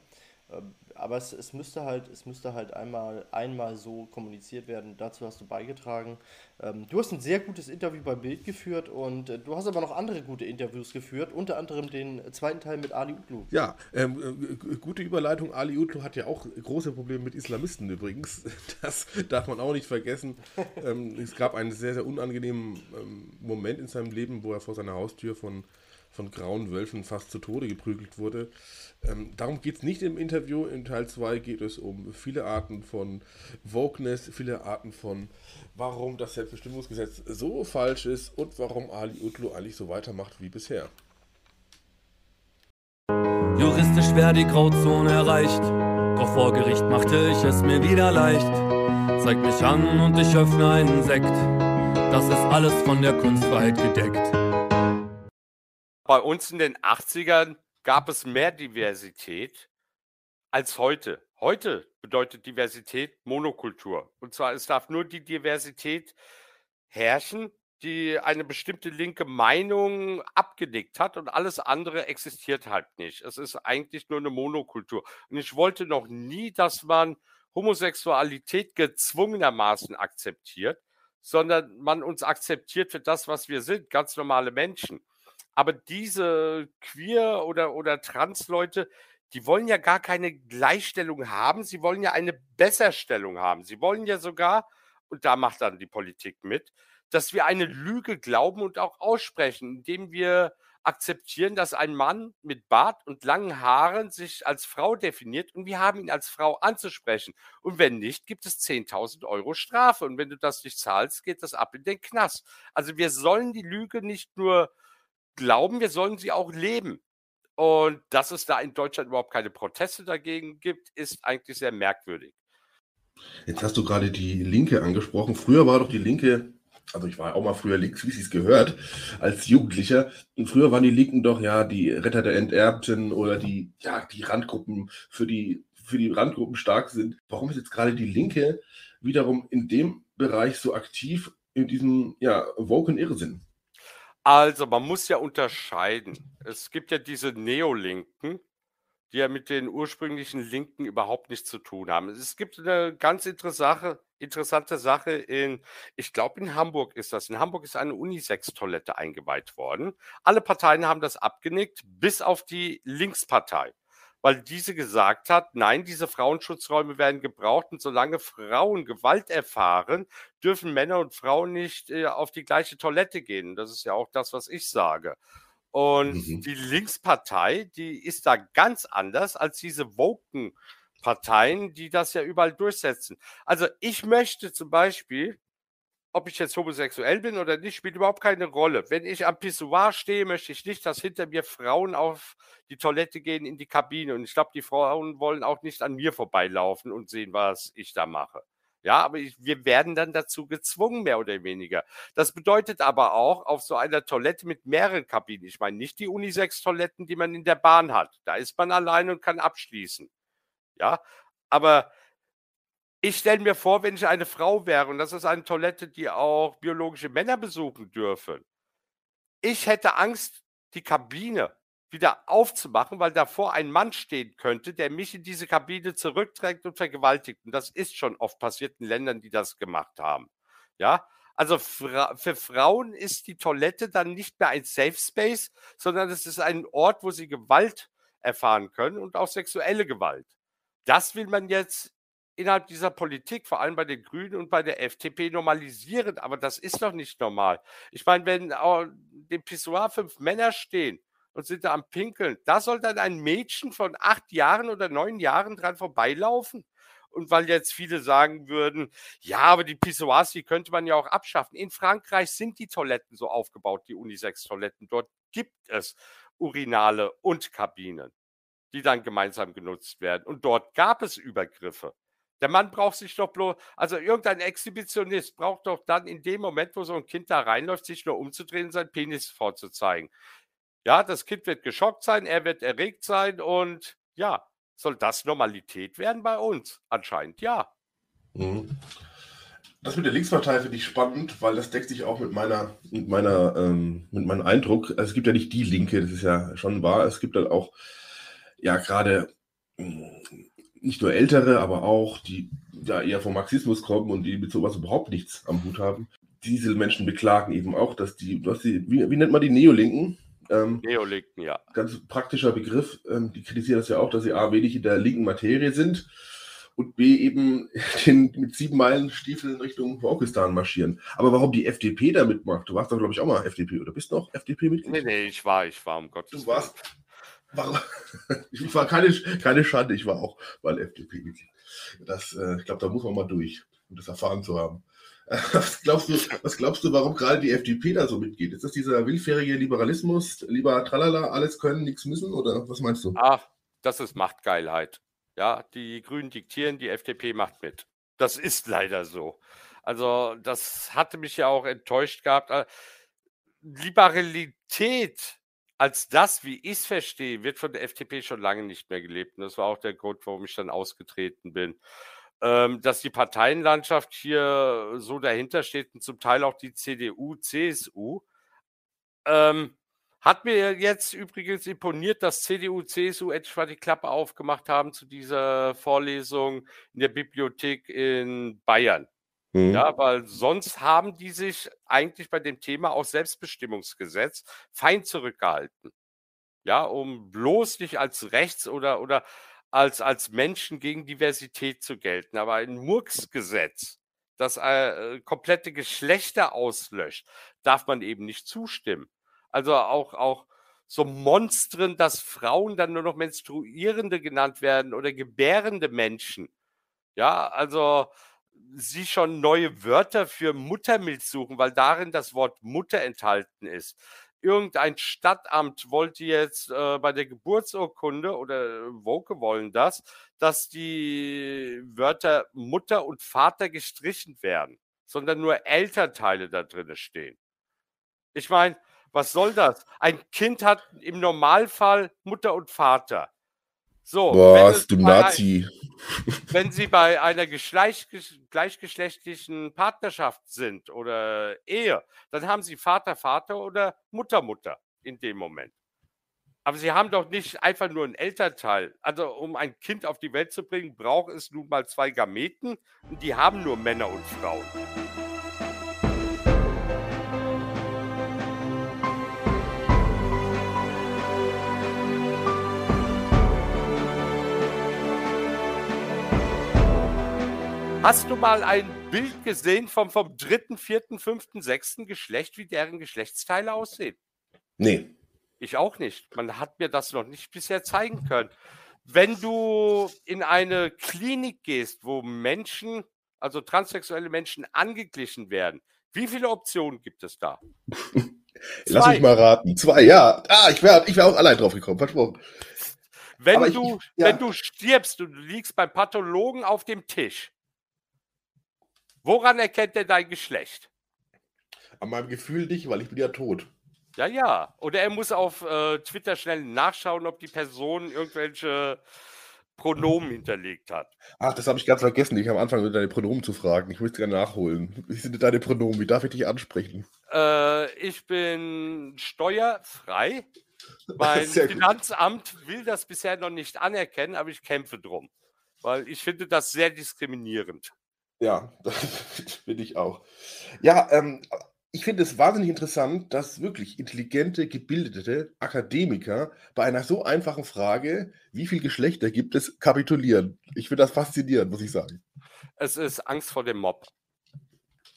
Ähm, aber es, es, müsste halt, es müsste halt einmal, einmal so kommuniziert werden. Dazu hast du beigetragen. Ähm, du hast ein sehr gutes Interview bei Bild geführt und äh, du hast aber noch andere gute Interviews geführt, unter anderem den zweiten Teil mit Ali Utlu. Ja, ähm, äh, gute Überleitung. Ali Utlu hat ja auch große Probleme mit Islamisten übrigens. Das darf man auch nicht vergessen. ähm, es gab einen sehr, sehr unangenehmen Moment in seinem Leben, wo er vor seiner Haustür von, von grauen Wölfen fast zu Tode geprügelt wurde. Ähm, darum geht es nicht im Interview. In Teil 2 geht es um viele Arten von Wokeness, viele Arten von, warum das Selbstbestimmungsgesetz so falsch ist und warum Ali Utlu eigentlich so weitermacht wie bisher. Juristisch wäre die Grauzone erreicht, doch vor Gericht machte ich es mir wieder leicht. Zeig mich an und ich öffne einen Sekt. Das ist alles von der Kunstfreiheit gedeckt. Bei uns in den 80ern gab es mehr Diversität als heute. Heute bedeutet Diversität Monokultur. Und zwar, es darf nur die Diversität herrschen, die eine bestimmte linke Meinung abgedeckt hat und alles andere existiert halt nicht. Es ist eigentlich nur eine Monokultur. Und ich wollte noch nie, dass man Homosexualität gezwungenermaßen akzeptiert, sondern man uns akzeptiert für das, was wir sind, ganz normale Menschen. Aber diese queer oder, oder trans-Leute, die wollen ja gar keine Gleichstellung haben, sie wollen ja eine Besserstellung haben. Sie wollen ja sogar, und da macht dann die Politik mit, dass wir eine Lüge glauben und auch aussprechen, indem wir akzeptieren, dass ein Mann mit Bart und langen Haaren sich als Frau definiert und wir haben ihn als Frau anzusprechen. Und wenn nicht, gibt es 10.000 Euro Strafe. Und wenn du das nicht zahlst, geht das ab in den Knast. Also wir sollen die Lüge nicht nur glauben, wir sollen sie auch leben. Und dass es da in Deutschland überhaupt keine Proteste dagegen gibt, ist eigentlich sehr merkwürdig. Jetzt hast du gerade die Linke angesprochen. Früher war doch die Linke, also ich war auch mal früher links, wie es gehört, als Jugendlicher. Und früher waren die Linken doch ja die Retter der Enterbten oder die, ja, die Randgruppen, für die, für die Randgruppen stark sind. Warum ist jetzt gerade die Linke wiederum in dem Bereich so aktiv in diesem, ja, woken Irrsinn? Also, man muss ja unterscheiden. Es gibt ja diese Neolinken, die ja mit den ursprünglichen Linken überhaupt nichts zu tun haben. Es gibt eine ganz interessante, Sache in, ich glaube in Hamburg ist das. In Hamburg ist eine Unisex-Toilette eingeweiht worden. Alle Parteien haben das abgenickt, bis auf die Linkspartei weil diese gesagt hat, nein, diese Frauenschutzräume werden gebraucht und solange Frauen Gewalt erfahren, dürfen Männer und Frauen nicht äh, auf die gleiche Toilette gehen. Das ist ja auch das, was ich sage. Und mhm. die Linkspartei, die ist da ganz anders als diese woken Parteien, die das ja überall durchsetzen. Also ich möchte zum Beispiel, ob ich jetzt homosexuell bin oder nicht, spielt überhaupt keine Rolle. Wenn ich am Pissoir stehe, möchte ich nicht, dass hinter mir Frauen auf die Toilette gehen in die Kabine. Und ich glaube, die Frauen wollen auch nicht an mir vorbeilaufen und sehen, was ich da mache. Ja, aber ich, wir werden dann dazu gezwungen, mehr oder weniger. Das bedeutet aber auch auf so einer Toilette mit mehreren Kabinen. Ich meine nicht die Unisex-Toiletten, die man in der Bahn hat. Da ist man allein und kann abschließen. Ja, aber ich stelle mir vor, wenn ich eine Frau wäre und das ist eine Toilette, die auch biologische Männer besuchen dürfen. Ich hätte Angst, die Kabine wieder aufzumachen, weil davor ein Mann stehen könnte, der mich in diese Kabine zurückträgt und vergewaltigt. Und das ist schon oft passiert in Ländern, die das gemacht haben. Ja, also für Frauen ist die Toilette dann nicht mehr ein Safe Space, sondern es ist ein Ort, wo sie Gewalt erfahren können und auch sexuelle Gewalt. Das will man jetzt innerhalb dieser Politik, vor allem bei den Grünen und bei der FDP, normalisieren. Aber das ist doch nicht normal. Ich meine, wenn dem Pissoir fünf Männer stehen und sind da am Pinkeln, da soll dann ein Mädchen von acht Jahren oder neun Jahren dran vorbeilaufen? Und weil jetzt viele sagen würden, ja, aber die Pissoirs, die könnte man ja auch abschaffen. In Frankreich sind die Toiletten so aufgebaut, die Unisex-Toiletten. Dort gibt es Urinale und Kabinen, die dann gemeinsam genutzt werden. Und dort gab es Übergriffe. Der Mann braucht sich doch bloß, also irgendein Exhibitionist braucht doch dann in dem Moment, wo so ein Kind da reinläuft, sich nur umzudrehen seinen Penis vorzuzeigen. Ja, das Kind wird geschockt sein, er wird erregt sein und ja, soll das Normalität werden bei uns? Anscheinend ja. Mhm. Das mit der Linkspartei finde ich spannend, weil das deckt sich auch mit meiner, mit meiner, ähm, mit meinem Eindruck. Also es gibt ja nicht die Linke, das ist ja schon wahr. Es gibt dann auch, ja, gerade nicht nur ältere, aber auch die ja eher vom Marxismus kommen und die mit sowas überhaupt nichts am Hut haben. Diese Menschen beklagen eben auch, dass die, was die wie, wie nennt man die Neolinken? Ähm, Neolinken, ja. Ganz praktischer Begriff. Ähm, die kritisieren das ja auch, dass sie A, wenig in der linken Materie sind und B, eben den, mit sieben Meilen Stiefeln Richtung Pakistan marschieren. Aber warum die FDP da mitmacht? Du warst doch, glaube ich, auch mal FDP oder bist noch FDP-Mitglied? Nee, nee, ich war, ich war, um Gottes Willen. Du warst, Warum? Ich war keine, keine Schande, ich war auch mal FDP-Mitglied. Das, äh, ich glaube, da muss man mal durch, um das erfahren zu haben. Was glaubst du, was glaubst du, warum gerade die FDP da so mitgeht? Ist das dieser willfährige Liberalismus, lieber Tralala, alles können, nichts müssen oder was meinst du? Ach, das ist Machtgeilheit. Ja, die Grünen diktieren, die FDP macht mit. Das ist leider so. Also, das hatte mich ja auch enttäuscht gehabt. Äh, Liberalität als das, wie ich es verstehe, wird von der FDP schon lange nicht mehr gelebt. Und das war auch der Grund, warum ich dann ausgetreten bin. Ähm, dass die Parteienlandschaft hier so dahinter steht und zum Teil auch die CDU, CSU. Ähm, hat mir jetzt übrigens imponiert, dass CDU, CSU mal die Klappe aufgemacht haben zu dieser Vorlesung in der Bibliothek in Bayern. Mhm. Ja, weil sonst haben die sich eigentlich bei dem Thema auch Selbstbestimmungsgesetz fein zurückgehalten. Ja, um bloß nicht als rechts oder, oder als, als Menschen gegen Diversität zu gelten. Aber ein Murksgesetz, das äh, komplette Geschlechter auslöscht, darf man eben nicht zustimmen. Also auch, auch so Monstren, dass Frauen dann nur noch Menstruierende genannt werden oder gebärende Menschen. Ja, also sie schon neue Wörter für Muttermilch suchen, weil darin das Wort Mutter enthalten ist. Irgendein Stadtamt wollte jetzt äh, bei der Geburtsurkunde oder Woke wollen das, dass die Wörter Mutter und Vater gestrichen werden, sondern nur Elternteile da drin stehen. Ich meine, was soll das? Ein Kind hat im Normalfall Mutter und Vater. So, Was, du Nazi. Wenn sie bei einer gleichgeschlechtlichen Partnerschaft sind oder Ehe, dann haben sie Vater, Vater oder Mutter, Mutter in dem Moment. Aber sie haben doch nicht einfach nur einen Elternteil. Also, um ein Kind auf die Welt zu bringen, braucht es nun mal zwei Gameten und die haben nur Männer und Frauen. Hast du mal ein Bild gesehen vom, vom dritten, vierten, fünften, sechsten Geschlecht, wie deren Geschlechtsteile aussehen? Nee. Ich auch nicht. Man hat mir das noch nicht bisher zeigen können. Wenn du in eine Klinik gehst, wo Menschen, also transsexuelle Menschen, angeglichen werden, wie viele Optionen gibt es da? Lass mich mal raten. Zwei, ja. Ah, ich wäre ich wär auch allein drauf gekommen, versprochen. Wenn, du, ich, ja. wenn du stirbst und du liegst beim Pathologen auf dem Tisch, Woran erkennt er dein Geschlecht? An meinem Gefühl nicht, weil ich bin ja tot. Ja, ja. Oder er muss auf äh, Twitter schnell nachschauen, ob die Person irgendwelche Pronomen hinterlegt hat. Ach, das habe ich ganz vergessen. Ich habe am Anfang deine Pronomen zu fragen. Ich möchte gerne nachholen. Wie sind deine Pronomen? Wie darf ich dich ansprechen? Äh, ich bin steuerfrei. Mein Finanzamt gut. will das bisher noch nicht anerkennen, aber ich kämpfe drum. Weil ich finde das sehr diskriminierend. Ja, das finde ich auch. Ja, ähm, ich finde es wahnsinnig interessant, dass wirklich intelligente, gebildete Akademiker bei einer so einfachen Frage, wie viele Geschlechter gibt es, kapitulieren. Ich finde das faszinierend, muss ich sagen. Es ist Angst vor dem Mob.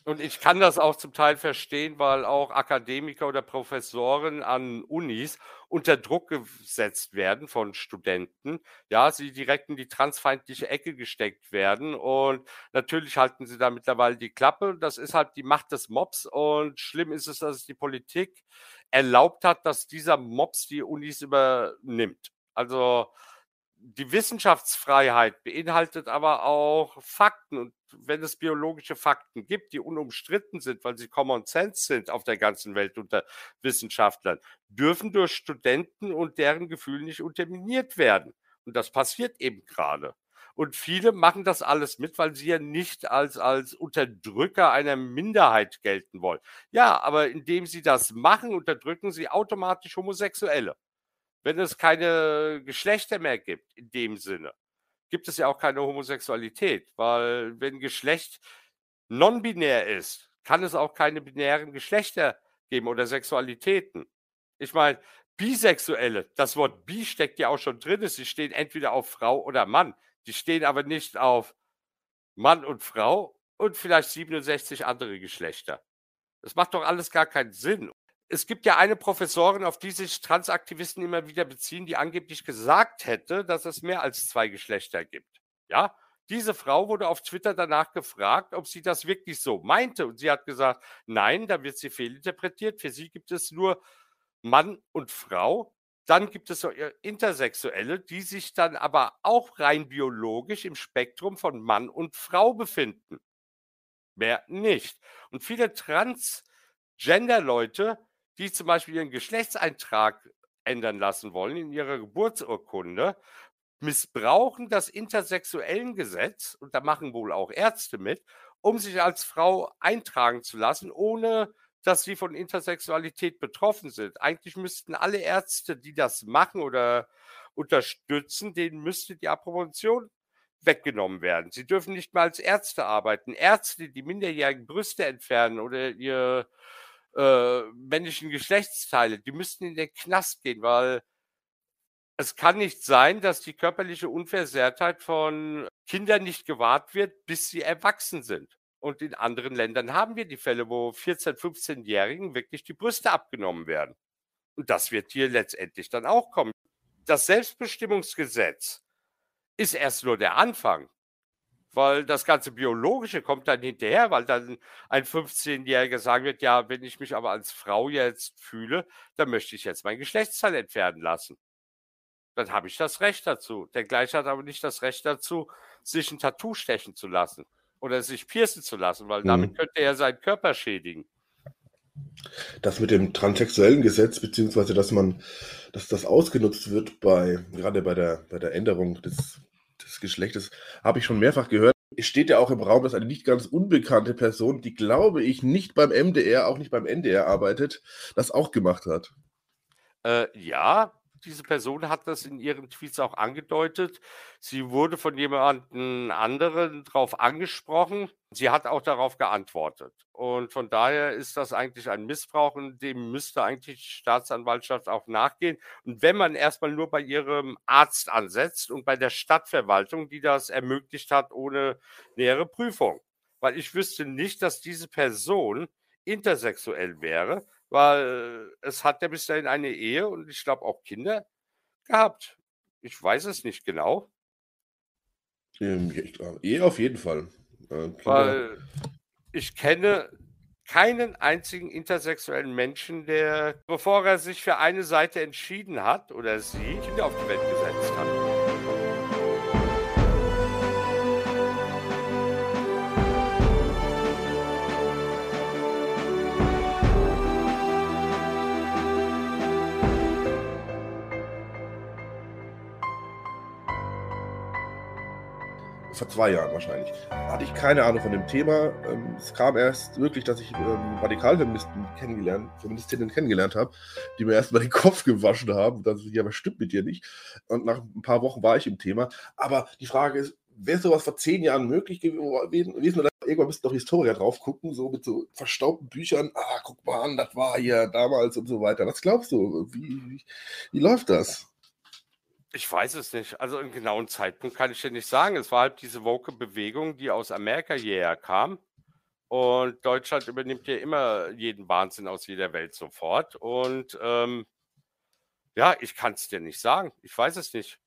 Und ich kann das auch zum Teil verstehen, weil auch Akademiker oder Professoren an Unis unter Druck gesetzt werden von Studenten. Ja, sie direkt in die transfeindliche Ecke gesteckt werden. Und natürlich halten sie da mittlerweile die Klappe. Das ist halt die Macht des Mobs. Und schlimm ist es, dass es die Politik erlaubt hat, dass dieser Mobs die Unis übernimmt. Also die Wissenschaftsfreiheit beinhaltet aber auch Fakten. Und wenn es biologische Fakten gibt, die unumstritten sind, weil sie Common Sense sind auf der ganzen Welt unter Wissenschaftlern, dürfen durch Studenten und deren Gefühl nicht unterminiert werden. Und das passiert eben gerade. Und viele machen das alles mit, weil sie ja nicht als, als Unterdrücker einer Minderheit gelten wollen. Ja, aber indem sie das machen, unterdrücken sie automatisch Homosexuelle wenn es keine Geschlechter mehr gibt, in dem Sinne, gibt es ja auch keine Homosexualität, weil wenn Geschlecht non-binär ist, kann es auch keine binären Geschlechter geben oder Sexualitäten. Ich meine, Bisexuelle, das Wort bi steckt ja auch schon drin, sie stehen entweder auf Frau oder Mann. Die stehen aber nicht auf Mann und Frau und vielleicht 67 andere Geschlechter. Das macht doch alles gar keinen Sinn es gibt ja eine Professorin, auf die sich Transaktivisten immer wieder beziehen, die angeblich gesagt hätte, dass es mehr als zwei Geschlechter gibt. Ja, diese Frau wurde auf Twitter danach gefragt, ob sie das wirklich so meinte. Und sie hat gesagt, nein, da wird sie fehlinterpretiert. Für sie gibt es nur Mann und Frau. Dann gibt es so Intersexuelle, die sich dann aber auch rein biologisch im Spektrum von Mann und Frau befinden. Mehr nicht. Und viele Transgender-Leute die zum Beispiel ihren Geschlechtseintrag ändern lassen wollen in ihrer Geburtsurkunde, missbrauchen das intersexuellen Gesetz, und da machen wohl auch Ärzte mit, um sich als Frau eintragen zu lassen, ohne dass sie von Intersexualität betroffen sind. Eigentlich müssten alle Ärzte, die das machen oder unterstützen, denen müsste die Approbation weggenommen werden. Sie dürfen nicht mal als Ärzte arbeiten. Ärzte, die minderjährigen Brüste entfernen oder ihr äh, männlichen Geschlechtsteile, die müssten in den Knast gehen, weil es kann nicht sein, dass die körperliche Unversehrtheit von Kindern nicht gewahrt wird, bis sie erwachsen sind. Und in anderen Ländern haben wir die Fälle, wo 14-, 15-Jährigen wirklich die Brüste abgenommen werden. Und das wird hier letztendlich dann auch kommen. Das Selbstbestimmungsgesetz ist erst nur der Anfang weil das ganze Biologische kommt dann hinterher, weil dann ein 15-Jähriger sagen wird, ja, wenn ich mich aber als Frau jetzt fühle, dann möchte ich jetzt mein Geschlechtsteil entfernen lassen. Dann habe ich das Recht dazu. Der Gleiche hat aber nicht das Recht dazu, sich ein Tattoo stechen zu lassen oder sich piercen zu lassen, weil damit mhm. könnte er seinen Körper schädigen. Das mit dem transsexuellen Gesetz, beziehungsweise dass man, dass das ausgenutzt wird bei, gerade bei der, bei der Änderung des des Geschlechtes, habe ich schon mehrfach gehört. Es steht ja auch im Raum, dass eine nicht ganz unbekannte Person, die glaube ich nicht beim MDR, auch nicht beim NDR arbeitet, das auch gemacht hat. Äh, ja, diese Person hat das in ihren Tweets auch angedeutet. Sie wurde von jemandem anderen darauf angesprochen. Sie hat auch darauf geantwortet. Und von daher ist das eigentlich ein Missbrauch und dem müsste eigentlich die Staatsanwaltschaft auch nachgehen. Und wenn man erstmal nur bei ihrem Arzt ansetzt und bei der Stadtverwaltung, die das ermöglicht hat ohne nähere Prüfung. Weil ich wüsste nicht, dass diese Person intersexuell wäre, weil es hat ja bis dahin eine Ehe und ich glaube auch Kinder gehabt. Ich weiß es nicht genau. Ähm, ich Ehe auf jeden Fall. Äh, weil ich kenne keinen einzigen intersexuellen Menschen, der, bevor er sich für eine Seite entschieden hat oder sie, Kinder auf die Welt gesetzt hat. Vor zwei Jahren wahrscheinlich. Hatte ich keine Ahnung von dem Thema. Ähm, es kam erst wirklich, dass ich ähm, Radikalfeministen kennengelernt, Feministinnen kennengelernt habe, die mir erstmal den Kopf gewaschen haben. Ich, ja, was stimmt mit dir nicht? Und nach ein paar Wochen war ich im Thema. Aber die Frage ist, wäre sowas vor zehn Jahren möglich gewesen? Oder irgendwann müssten doch Historiker drauf gucken, so mit so verstaubten Büchern. Ah, guck mal an, das war hier damals und so weiter. Was glaubst du? Wie, wie, wie läuft das? Ich weiß es nicht. Also einen genauen Zeitpunkt kann ich dir nicht sagen. Es war halt diese Woke-Bewegung, die aus Amerika hierher kam. Und Deutschland übernimmt ja immer jeden Wahnsinn aus jeder Welt sofort. Und ähm, ja, ich kann es dir nicht sagen. Ich weiß es nicht.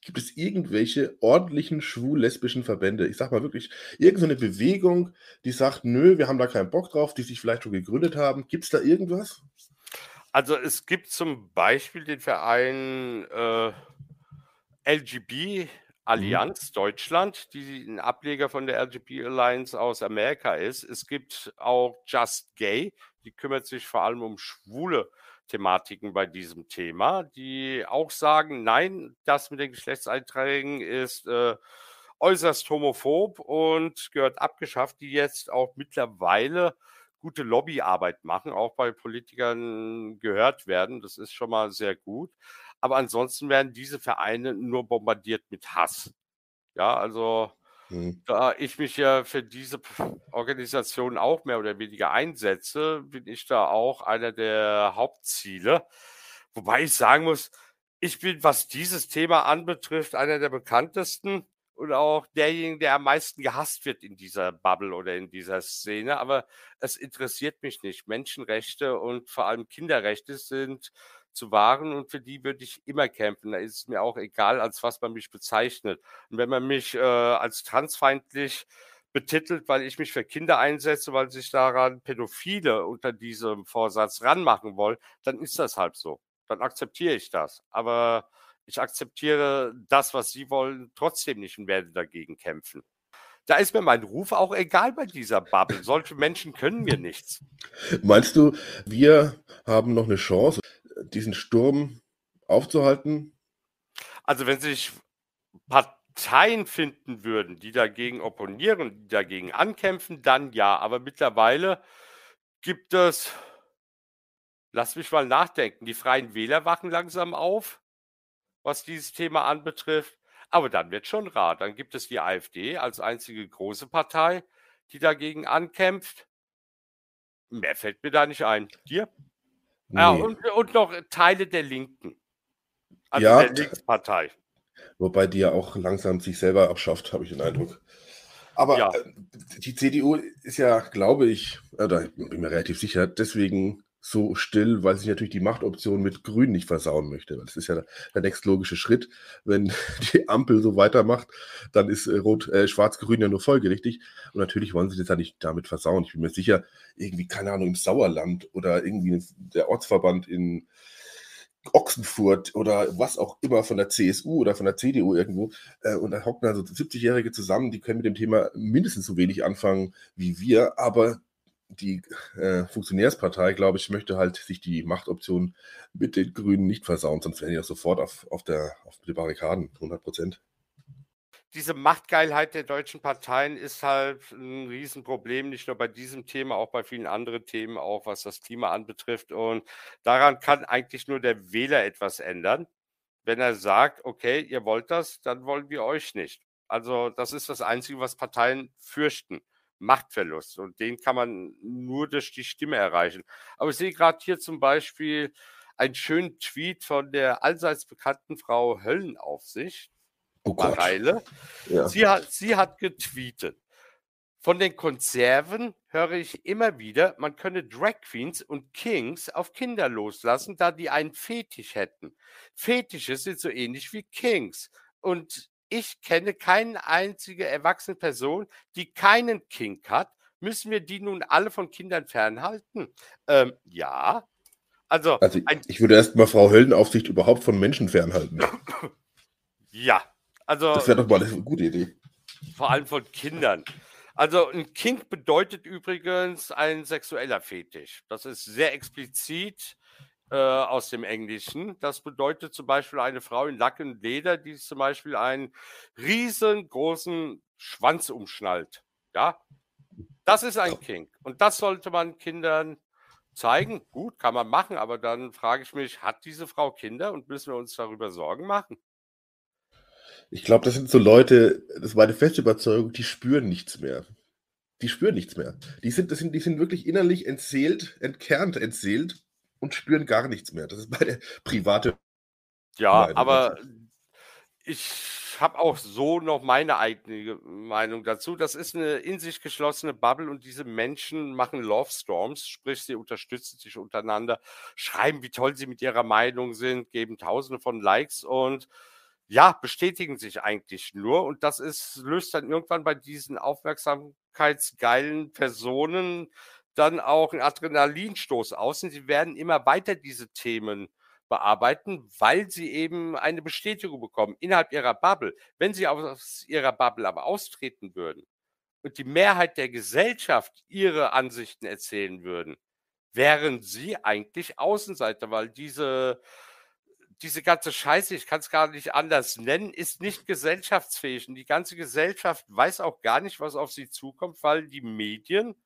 Gibt es irgendwelche ordentlichen schwul-lesbischen Verbände? Ich sag mal wirklich, irgendeine Bewegung, die sagt, nö, wir haben da keinen Bock drauf, die sich vielleicht schon gegründet haben. Gibt es da irgendwas? Also es gibt zum Beispiel den Verein äh, LGB mhm. Allianz mhm. Deutschland, die ein Ableger von der LGB Alliance aus Amerika ist. Es gibt auch Just Gay, die kümmert sich vor allem um schwule Thematiken bei diesem Thema, die auch sagen, nein, das mit den Geschlechtseinträgen ist äh, äußerst homophob und gehört abgeschafft, die jetzt auch mittlerweile gute Lobbyarbeit machen, auch bei Politikern gehört werden. Das ist schon mal sehr gut. Aber ansonsten werden diese Vereine nur bombardiert mit Hass. Ja, also mhm. da ich mich ja für diese Organisation auch mehr oder weniger einsetze, bin ich da auch einer der Hauptziele. Wobei ich sagen muss, ich bin, was dieses Thema anbetrifft, einer der bekanntesten und auch derjenige, der am meisten gehasst wird in dieser Bubble oder in dieser Szene. Aber es interessiert mich nicht. Menschenrechte und vor allem Kinderrechte sind zu wahren und für die würde ich immer kämpfen. Da ist es mir auch egal, als was man mich bezeichnet. Und wenn man mich äh, als transfeindlich betitelt, weil ich mich für Kinder einsetze, weil sich daran Pädophile unter diesem Vorsatz ranmachen wollen, dann ist das halt so. Dann akzeptiere ich das. Aber ich akzeptiere das, was sie wollen, trotzdem nicht und werde dagegen kämpfen. Da ist mir mein Ruf auch egal bei dieser Bubble. Solche Menschen können mir nichts. Meinst du, wir haben noch eine Chance? Diesen Sturm aufzuhalten? Also wenn sich Parteien finden würden, die dagegen opponieren, die dagegen ankämpfen, dann ja. Aber mittlerweile gibt es, lass mich mal nachdenken, die Freien Wähler wachen langsam auf, was dieses Thema anbetrifft. Aber dann wird schon rar. Dann gibt es die AfD als einzige große Partei, die dagegen ankämpft. Mehr fällt mir da nicht ein. Dir? Nee. Ja, und, und noch Teile der Linken. Also ja, der Linkspartei. Wobei die ja auch langsam sich selber abschafft, habe ich den Eindruck. Aber ja. Äh, die CDU ist ja, glaube ich, oder äh, bin mir relativ sicher, deswegen so still, weil sich natürlich die Machtoption mit Grün nicht versauen möchte. Das ist ja der nächstlogische Schritt. Wenn die Ampel so weitermacht, dann ist äh, Rot, äh, Schwarz-Grün ja nur folgerichtig. Und natürlich wollen sie das ja nicht damit versauen. Ich bin mir sicher, irgendwie, keine Ahnung, im Sauerland oder irgendwie der Ortsverband in Ochsenfurt oder was auch immer von der CSU oder von der CDU irgendwo. Äh, und da hocken also 70-Jährige zusammen, die können mit dem Thema mindestens so wenig anfangen wie wir, aber die äh, Funktionärspartei, glaube ich, möchte halt sich die Machtoption mit den Grünen nicht versauen, sonst wären die ja sofort auf, auf, der, auf die Barrikaden, 100 Prozent diese Machtgeilheit der deutschen Parteien ist halt ein Riesenproblem, nicht nur bei diesem Thema, auch bei vielen anderen Themen, auch was das Klima anbetrifft. Und daran kann eigentlich nur der Wähler etwas ändern. Wenn er sagt, okay, ihr wollt das, dann wollen wir euch nicht. Also das ist das Einzige, was Parteien fürchten. Machtverlust. Und den kann man nur durch die Stimme erreichen. Aber ich sehe gerade hier zum Beispiel einen schönen Tweet von der allseits bekannten Frau Höllenaufsicht oh Mareile. Ja. Sie, hat, sie hat getweetet. Von den Konserven höre ich immer wieder, man könne Drag Queens und Kings auf Kinder loslassen, da die einen Fetisch hätten. Fetische sind so ähnlich wie Kings. Und ich kenne keine einzige erwachsene Person, die keinen Kink hat. Müssen wir die nun alle von Kindern fernhalten? Ähm, ja. Also, also ich würde erst mal Frau Höllenaufsicht überhaupt von Menschen fernhalten. ja, also, das wäre doch mal eine gute Idee. Vor allem von Kindern. Also ein Kink bedeutet übrigens ein sexueller Fetisch. Das ist sehr explizit äh, aus dem Englischen. Das bedeutet zum Beispiel eine Frau in Lack und Leder, die zum Beispiel einen riesengroßen Schwanz umschnallt. Ja, das ist ein Kink. Und das sollte man Kindern zeigen. Gut, kann man machen, aber dann frage ich mich, hat diese Frau Kinder und müssen wir uns darüber Sorgen machen? Ich glaube, das sind so Leute, das ist meine feste Überzeugung, die spüren nichts mehr. Die spüren nichts mehr. Die sind, das sind, die sind wirklich innerlich entseelt, entkernt entseelt und spüren gar nichts mehr. Das ist meine private. Ja, Meinung. aber ich habe auch so noch meine eigene Meinung dazu. Das ist eine in sich geschlossene Bubble und diese Menschen machen Love Storms, sprich, sie unterstützen sich untereinander, schreiben, wie toll sie mit ihrer Meinung sind, geben tausende von Likes und ja, bestätigen sich eigentlich nur. Und das ist, löst dann irgendwann bei diesen aufmerksamkeitsgeilen Personen dann auch einen Adrenalinstoß aus. Und sie werden immer weiter diese Themen bearbeiten, weil sie eben eine Bestätigung bekommen innerhalb ihrer Bubble. Wenn sie aus ihrer Bubble aber austreten würden und die Mehrheit der Gesellschaft ihre Ansichten erzählen würden, wären sie eigentlich Außenseiter, weil diese diese ganze Scheiße, ich kann es gar nicht anders nennen, ist nicht gesellschaftsfähig. Und die ganze Gesellschaft weiß auch gar nicht, was auf sie zukommt, weil die Medien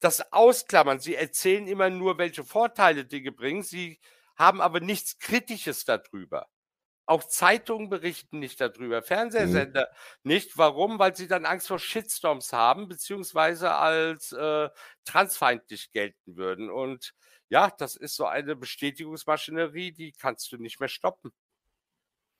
das ausklammern. Sie erzählen immer nur, welche Vorteile Dinge bringen. Sie haben aber nichts Kritisches darüber. Auch Zeitungen berichten nicht darüber, mhm. Fernsehsender mhm. nicht. Warum? Weil sie dann Angst vor Shitstorms haben, beziehungsweise als äh, transfeindlich gelten würden. Und ja, das ist so eine Bestätigungsmaschinerie, die kannst du nicht mehr stoppen.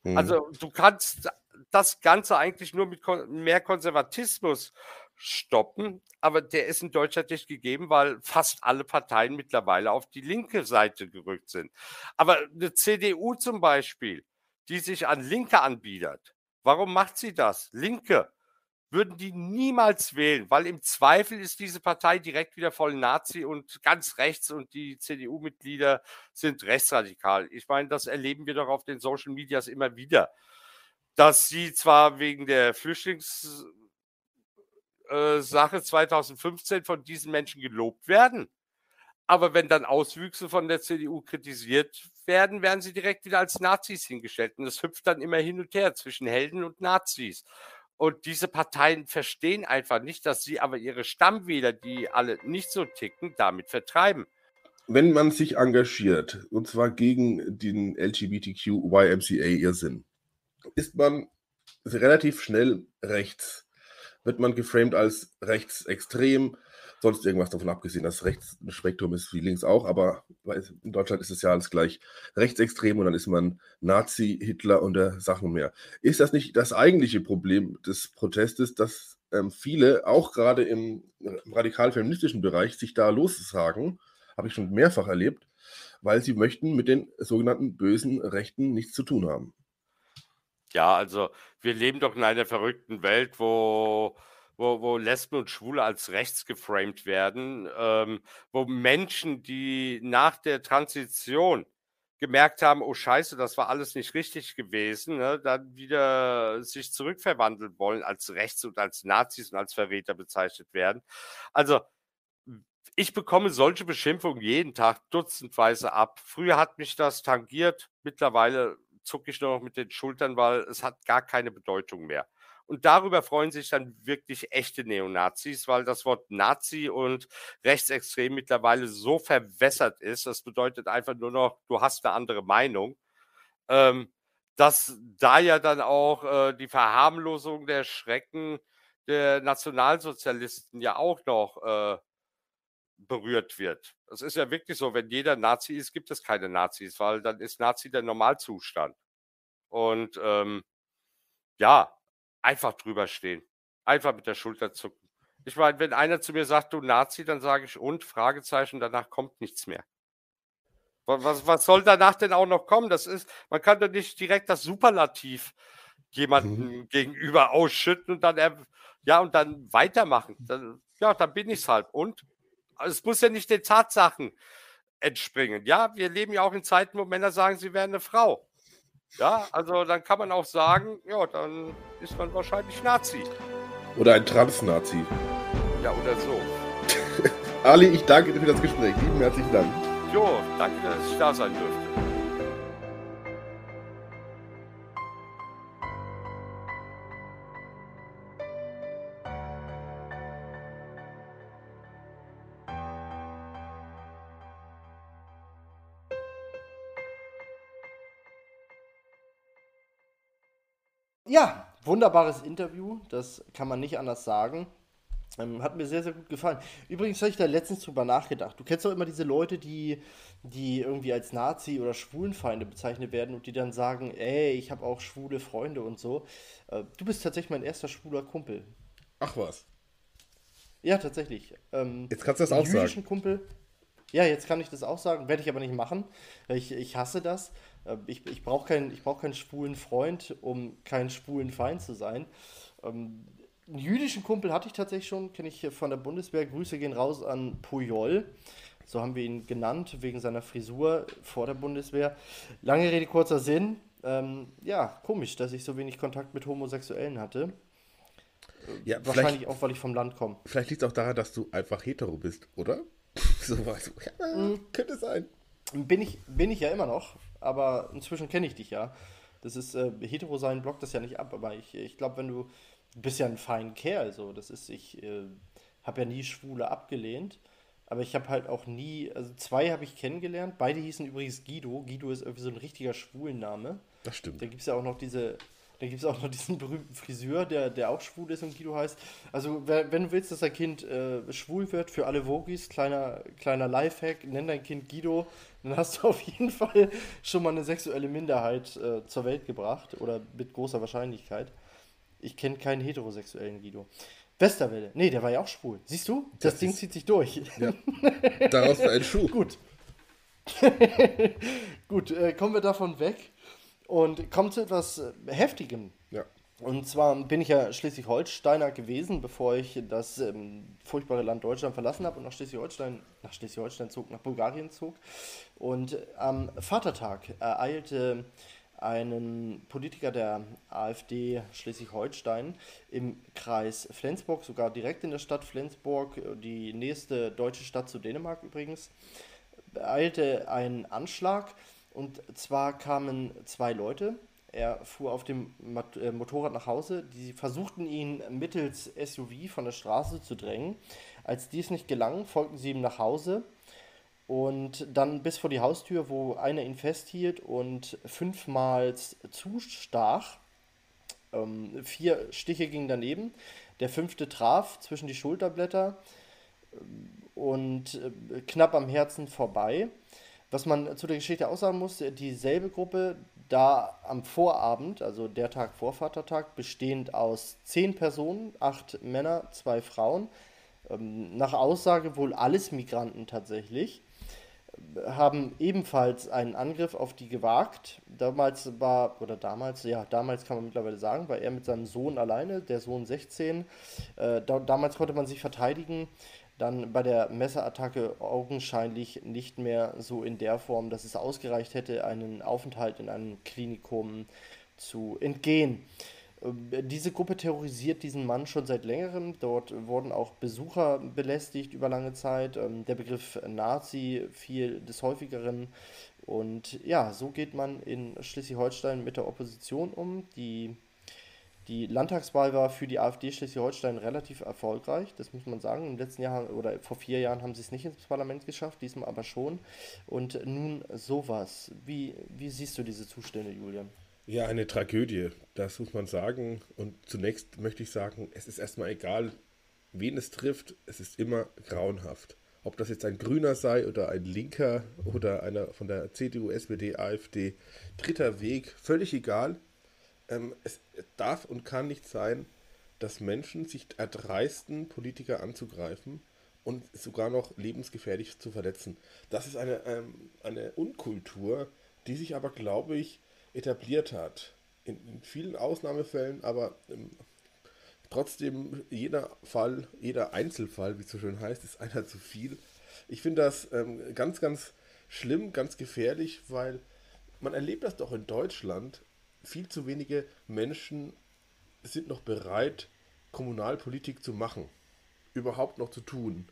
Mhm. Also du kannst das Ganze eigentlich nur mit mehr Konservatismus stoppen, aber der ist in Deutschland nicht gegeben, weil fast alle Parteien mittlerweile auf die linke Seite gerückt sind. Aber eine CDU zum Beispiel, die sich an Linke anbietet, warum macht sie das? Linke würden die niemals wählen, weil im Zweifel ist diese Partei direkt wieder voll Nazi und ganz rechts und die CDU-Mitglieder sind rechtsradikal. Ich meine, das erleben wir doch auf den Social Medias immer wieder, dass sie zwar wegen der Flüchtlingssache äh, 2015 von diesen Menschen gelobt werden, aber wenn dann Auswüchse von der CDU kritisiert werden, werden sie direkt wieder als Nazis hingestellt. Und es hüpft dann immer hin und her zwischen Helden und Nazis. Und diese Parteien verstehen einfach nicht, dass sie aber ihre Stammwähler, die alle nicht so ticken, damit vertreiben. Wenn man sich engagiert, und zwar gegen den LGBTQ-YMCA-Irrsinn, ist man relativ schnell rechts. Wird man geframed als rechtsextrem, sonst irgendwas davon abgesehen, dass rechts ein Spektrum ist wie links auch, aber in Deutschland ist es ja alles gleich rechtsextrem und dann ist man Nazi, Hitler und der Sachen mehr. Ist das nicht das eigentliche Problem des Protestes, dass ähm, viele, auch gerade im radikal-feministischen Bereich, sich da lossagen? Habe ich schon mehrfach erlebt, weil sie möchten mit den sogenannten bösen Rechten nichts zu tun haben. Ja, also wir leben doch in einer verrückten Welt, wo wo, wo Lesben und Schwule als rechts geframed werden, ähm, wo Menschen, die nach der Transition gemerkt haben, oh scheiße, das war alles nicht richtig gewesen, ne, dann wieder sich zurückverwandeln wollen als rechts und als Nazis und als Verräter bezeichnet werden. Also ich bekomme solche Beschimpfungen jeden Tag dutzendweise ab. Früher hat mich das tangiert, mittlerweile zucke ich nur noch mit den Schultern, weil es hat gar keine Bedeutung mehr. Und darüber freuen sich dann wirklich echte Neonazis, weil das Wort Nazi und rechtsextrem mittlerweile so verwässert ist. Das bedeutet einfach nur noch, du hast eine andere Meinung. Ähm, dass da ja dann auch äh, die Verharmlosung der Schrecken der Nationalsozialisten ja auch noch äh, berührt wird. Es ist ja wirklich so, wenn jeder Nazi ist, gibt es keine Nazis, weil dann ist Nazi der Normalzustand. Und ähm, ja, einfach drüber stehen. Einfach mit der Schulter zucken. Ich meine, wenn einer zu mir sagt, du Nazi, dann sage ich und, Fragezeichen, danach kommt nichts mehr. Was, was soll danach denn auch noch kommen? Das ist, man kann doch nicht direkt das Superlativ jemandem mhm. gegenüber ausschütten und dann, ja, und dann weitermachen. Dann, ja, dann bin ich es halt. Und es muss ja nicht den Tatsachen entspringen. Ja, wir leben ja auch in Zeiten, wo Männer sagen, sie wären eine Frau. Ja, also dann kann man auch sagen, ja, dann ist man wahrscheinlich Nazi. Oder ein Trans-Nazi. Ja, oder so. Ali, ich danke dir für das Gespräch. Vielen herzlichen Dank. Jo, danke, dass ich da sein durfte. Wunderbares Interview, das kann man nicht anders sagen. Ähm, hat mir sehr, sehr gut gefallen. Übrigens habe ich da letztens drüber nachgedacht. Du kennst doch immer diese Leute, die, die irgendwie als Nazi oder Schwulenfeinde bezeichnet werden und die dann sagen, ey, ich habe auch schwule Freunde und so. Äh, du bist tatsächlich mein erster schwuler Kumpel. Ach was. Ja, tatsächlich. Ähm, jetzt kannst du das auch sagen. Kumpel. Ja, jetzt kann ich das auch sagen, werde ich aber nicht machen. Ich, ich hasse das. Ähm, ich, ich brauche keinen, brauch keinen schwulen Freund, um keinen schwulen Feind zu sein. Ähm, einen jüdischen Kumpel hatte ich tatsächlich schon, kenne ich von der Bundeswehr. Grüße gehen raus an Pujol. So haben wir ihn genannt, wegen seiner Frisur vor der Bundeswehr. Lange Rede, kurzer Sinn. Ähm, ja, komisch, dass ich so wenig Kontakt mit Homosexuellen hatte. Ja, Wahrscheinlich auch, weil ich vom Land komme. Vielleicht liegt es auch daran, dass du einfach hetero bist, oder? so was. Ja, mhm. Könnte sein. Bin ich, bin ich ja immer noch aber inzwischen kenne ich dich ja. Das ist, äh, hetero sein blockt das ja nicht ab, aber ich, ich glaube, wenn du, du bist ja ein fein Kerl, so, das ist, ich äh, habe ja nie Schwule abgelehnt, aber ich habe halt auch nie, also zwei habe ich kennengelernt, beide hießen übrigens Guido, Guido ist irgendwie so ein richtiger Schwulenname. Das stimmt. Da gibt es ja auch noch diese, da gibt es auch noch diesen berühmten Friseur, der, der auch schwul ist und Guido heißt. Also, wenn du willst, dass dein Kind äh, schwul wird, für alle Vogis, kleiner, kleiner Lifehack, nenn dein Kind Guido, dann hast du auf jeden Fall schon mal eine sexuelle Minderheit äh, zur Welt gebracht oder mit großer Wahrscheinlichkeit. Ich kenne keinen heterosexuellen Guido. Westerwelle, nee, der war ja auch schwul. Siehst du? Das, das Ding zieht sich durch. Ja. Daraus für ein Schuh. Gut. Gut, äh, kommen wir davon weg und kommen zu etwas äh, Heftigem. Ja. Und zwar bin ich ja Schleswig-Holsteiner gewesen, bevor ich das ähm, furchtbare Land Deutschland verlassen habe und nach Schleswig-Holstein, nach Schleswig-Holstein zog, nach Bulgarien zog. Und am Vatertag ereilte einen Politiker der AfD Schleswig-Holstein im Kreis Flensburg, sogar direkt in der Stadt Flensburg, die nächste deutsche Stadt zu Dänemark übrigens, ereilte einen Anschlag. Und zwar kamen zwei Leute. Er fuhr auf dem äh, Motorrad nach Hause. Die versuchten ihn mittels SUV von der Straße zu drängen. Als dies nicht gelang, folgten sie ihm nach Hause und dann bis vor die Haustür, wo einer ihn festhielt und fünfmal zustach. Ähm, vier Stiche gingen daneben. Der fünfte traf zwischen die Schulterblätter ähm, und äh, knapp am Herzen vorbei. Was man zu der Geschichte auch sagen muss, dieselbe Gruppe, da am Vorabend, also der Tag vor Vatertag, bestehend aus zehn Personen, acht Männer, zwei Frauen, ähm, nach Aussage wohl alles Migranten tatsächlich, haben ebenfalls einen Angriff auf die gewagt. Damals war, oder damals, ja, damals kann man mittlerweile sagen, war er mit seinem Sohn alleine, der Sohn 16. Äh, da, damals konnte man sich verteidigen. Dann bei der Messerattacke augenscheinlich nicht mehr so in der Form, dass es ausgereicht hätte, einen Aufenthalt in einem Klinikum zu entgehen. Äh, diese Gruppe terrorisiert diesen Mann schon seit längerem. Dort wurden auch Besucher belästigt über lange Zeit. Ähm, der Begriff Nazi fiel des häufigeren. Und ja, so geht man in Schleswig-Holstein mit der Opposition um. Die, die Landtagswahl war für die AfD Schleswig-Holstein relativ erfolgreich, das muss man sagen. Im letzten Jahr oder vor vier Jahren haben sie es nicht ins Parlament geschafft, diesmal aber schon. Und nun sowas. Wie, wie siehst du diese Zustände, Julian? Ja, eine Tragödie, das muss man sagen. Und zunächst möchte ich sagen, es ist erstmal egal, wen es trifft, es ist immer grauenhaft. Ob das jetzt ein Grüner sei oder ein Linker oder einer von der CDU, SPD, AfD, dritter Weg, völlig egal. Ähm, es darf und kann nicht sein, dass Menschen sich erdreisten, Politiker anzugreifen und sogar noch lebensgefährlich zu verletzen. Das ist eine, ähm, eine Unkultur, die sich aber, glaube ich, etabliert hat. In, in vielen Ausnahmefällen, aber ähm, trotzdem jeder Fall, jeder Einzelfall, wie es so schön heißt, ist einer zu viel. Ich finde das ähm, ganz, ganz schlimm, ganz gefährlich, weil man erlebt das doch in Deutschland. Viel zu wenige Menschen sind noch bereit, Kommunalpolitik zu machen, überhaupt noch zu tun.